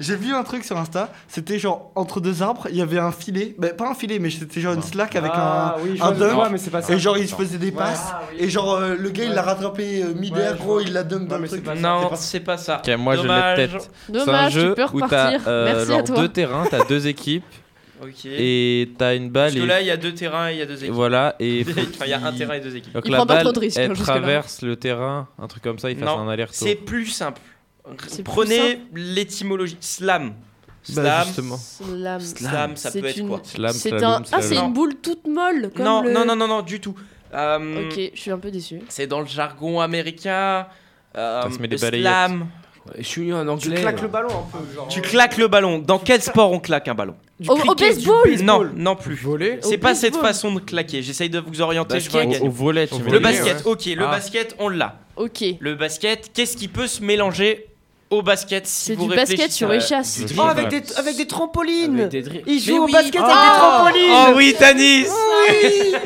J'ai vu un truc sur Insta, c'était genre entre deux arbres, il y avait un filet, bah, pas un filet, mais c'était genre une slack avec Ah, un, oui, je un vois dunk, mais c'est pas ça. et genre il se faisait des Ouais. passes, Ah, oui. et genre euh, le gars il l'a rattrapé euh, mid-air, Ouais, gros, vois. il l'a dunk Non, dans le mais c'est truc. pas ça. Non, c'est pas- ça. Ok, moi je l'ai peut-être. C'est un Dommage, jeu tu peux où t'as euh, deux terrains, t'as deux équipes Ok. et t'as une balle Parce que et là, il y a deux terrains et il y a deux équipes. voilà et [laughs] Enfin, il y a un terrain et deux équipes. donc Il la prend pas trop de risques, elle traverse le terrain, un truc comme ça, il fait un aller-retour. C'est plus simple. Prenez l'étymologie. Slam. Bah, Slam. justement. Slam. Slam, ça peut être quoi Slam, C'est slalom, un. Ah, c'est une boule toute molle. Comme non, le- non, non, non, non, du tout. Euh, Ok, je suis un peu déçu. C'est dans le jargon américain. Euh, Ça se met des le balayettes. slam. Je suis en Tu claques le ballon un peu, genre. Tu claques le ballon. Dans quel sport on claque un ballon Du Au- au cricket, du baseball Non, non plus. Voler C'est pas cette façon de claquer. J'essaye de vous orienter. Je Basket. un Au, au volet, tu Le les- basket, ok. Le Ah. basket, on l'a. Ok. Le basket, qu'est-ce qui peut se mélanger au basket. Si C'est vous du basket sur échasse. Du Oh, avec des, avec des trampolines Avec des Mais jouent au oui. basket Oh. avec des trampolines Oh oui, Tanis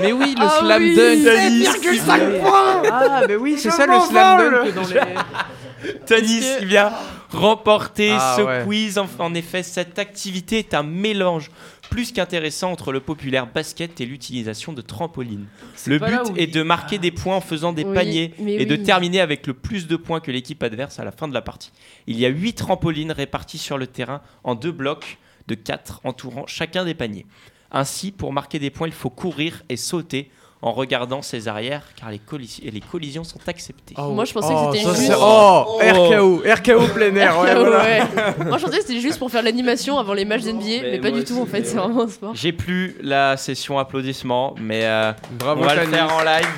Mais oui, le Ah slam oui. dunk. Tanis, 7,5 points Ah, mais oui, c'est ça le slam dunk dans les. [laughs] Que- qui vient remporter Ah, ce ouais. quiz. En, en effet, cette activité est un mélange plus qu'intéressant entre le populaire basket et l'utilisation de trampolines. Le but où est de marquer des points en faisant des Oui, paniers et de terminer avec le plus de points que l'équipe adverse à la fin de la partie. Il y a 8 trampolines réparties sur le terrain en deux blocs de 4 entourant chacun des paniers. Ainsi, pour marquer des points, il faut courir et sauter en regardant ses arrières car les, collis- et les collisions sont acceptées. Moi, je pensais que Oh, c'était ça, juste. Oh, RKO, RKO plein air, ouais, voilà. ouais. Moi, je pensais que c'était juste pour faire l'animation avant les matchs d'NBA, mais, pas du tout en fait, c'est vraiment un sport. J'ai plus la session applaudissements, mais euh, Bravo, on va le faire en live.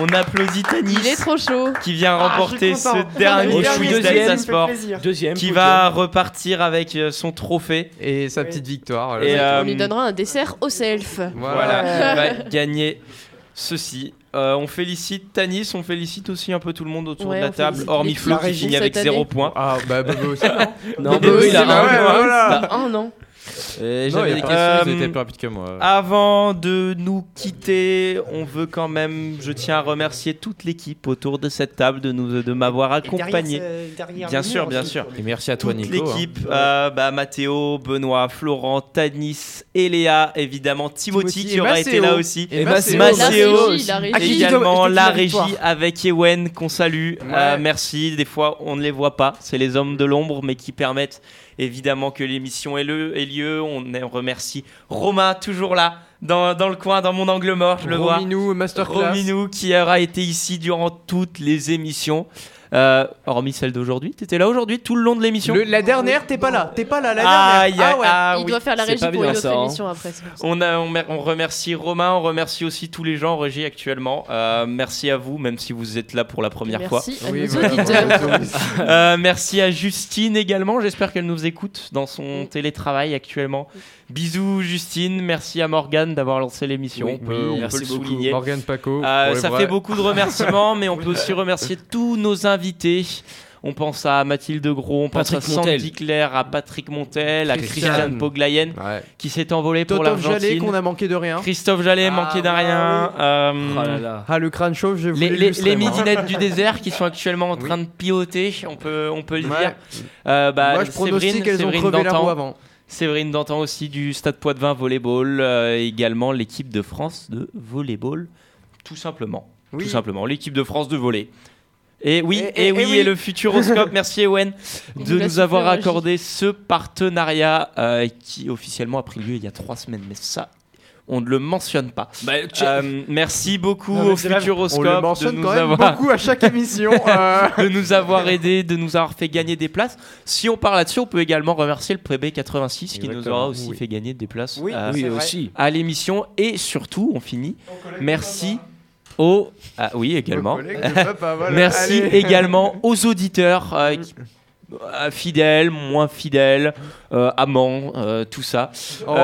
On applaudit Tanis Il est trop chaud. qui vient Ah, remporter ce dernier quiz fait Sport. Deuxième. qui va repartir avec euh, son trophée. Et sa petite victoire. Et, voilà. euh, On lui donnera un dessert au self. Voilà, il va gagner ceci. Euh, on félicite Tanis, on félicite aussi un peu tout le monde autour Ouais, de la table, hormis Flo qui finit avec année. 0 points. Ah, bah, Bobo aussi, non [laughs] Non, Bobo, il a c'est un. vrai, point. voilà. Bah, un an. Et Non, J'avais il des questions. Euh, Ils étaient plus rapides que moi. Avant de nous quitter, on veut quand même, je tiens à remercier toute l'équipe autour de cette table de, nous, de m'avoir derrière accompagné. ce- derrière Bien sûr, mur bien sûr. Et merci à toi, Toute Nico. hein. l'équipe, euh, bah, Mathéo, Benoît, Florent, Tanis, Eléa, évidemment Timothy, Timothy qui aura été là aussi. Et Et Maceo. La régie, la régie. Également la régie avec Ewen qu'on salue. Euh, merci. Des fois, on ne les voit pas. C'est les hommes de l'ombre, mais qui permettent évidemment que l'émission ait, le- ait lieu. On remercie Romain, toujours là, dans, dans le coin, dans mon angle mort, je le vois. Rominou, masterclass. Rominou qui aura été ici durant toutes les émissions. Euh, hormis celle d'aujourd'hui. T'étais là aujourd'hui tout le long de l'émission Le- la dernière, t'es pas là. T'es pas là, la Ah, dernière. y a- ouais. ah Il oui. doit faire la régie pour une autre ça, hein. émission après. On, a, on, mer- on remercie Romain, on remercie aussi tous les gens en régie actuellement. Euh, merci à vous, même si vous êtes là pour la première fois. Merci à Oui, nos voilà, auditeurs. bravo. [laughs] Euh, merci à Justine également. J'espère qu'elle nous écoute dans son télétravail actuellement. Bisous Justine. Merci à Morgane d'avoir lancé l'émission. Oui, on peut, oui, on peut merci le souligner. Morgane Paco. Euh, ça fait beaucoup de remerciements, mais on peut aussi [laughs] remercier tous nos invités. On pense à Mathilde Gros, on pense Patrick à Sandy Montel. Claire, à Patrick Montel, à Christiane. Christiane Poglayen Ouais. qui s'est envolé pour Totov Jallet l'Argentine. qu'on a manqué de rien. Christophe Jallet, Ah, manqué d'un ouais, rien. Euh, Oh là là. Ah, le crâne chauve, je les, voulais les, les moi. midinettes du [laughs] désert qui sont actuellement en Oui. train de piloter, on peut, on peut le Ouais. dire. Euh, bah, Moi, je pronostique qu'elles ont crevé la Dantan. roue avant. Séverine Dantan aussi du Stade Poitvin Volleyball, euh, également l'équipe de France de volleyball, tout simplement. Oui. Tout simplement, l'équipe de France de volley. Et oui, Et- et, et- oui, et oui. et le Futuroscope, merci Ewen [laughs] de nous avoir accordé ce partenariat euh, qui officiellement a pris lieu il y a trois semaines, mais ça, on ne le mentionne pas. Bah, tu- Euh, merci beaucoup Non, au Futuroscope On le de mentionne nous quand même avoir beaucoup à chaque émission. [laughs] euh. de nous avoir aidé, de nous avoir fait gagner des places. Si on parle là-dessus, on peut également remercier le Prébé 86 qui nous aura aussi oui. fait gagner des places Oui, euh, aussi. à l'émission. Et surtout, on finit. Merci aux. Ah oui, également. [laughs] Merci Allez. également aux auditeurs. euh, qui- euh, fidèles, moins fidèles, euh, amants, euh, tout ça. Oh,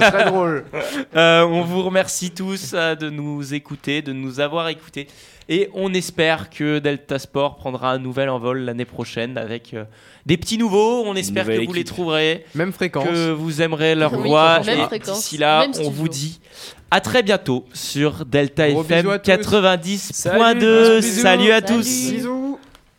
très drôle. [laughs] Euh, on vous remercie tous euh, de nous écouter, de nous avoir écoutés. Et on espère que Delta Sport prendra un nouvel envol l'année prochaine avec euh, des petits nouveaux. On espère que vous les trouverez, Même fréquence. que vous aimerez leur Oui, voix. même Et fréquence, d'ici là, même on studio. vous dit à très bientôt sur Delta Gros FM bisous à tous. 90.2. Salut, Salut à tous. Salut. Bisous.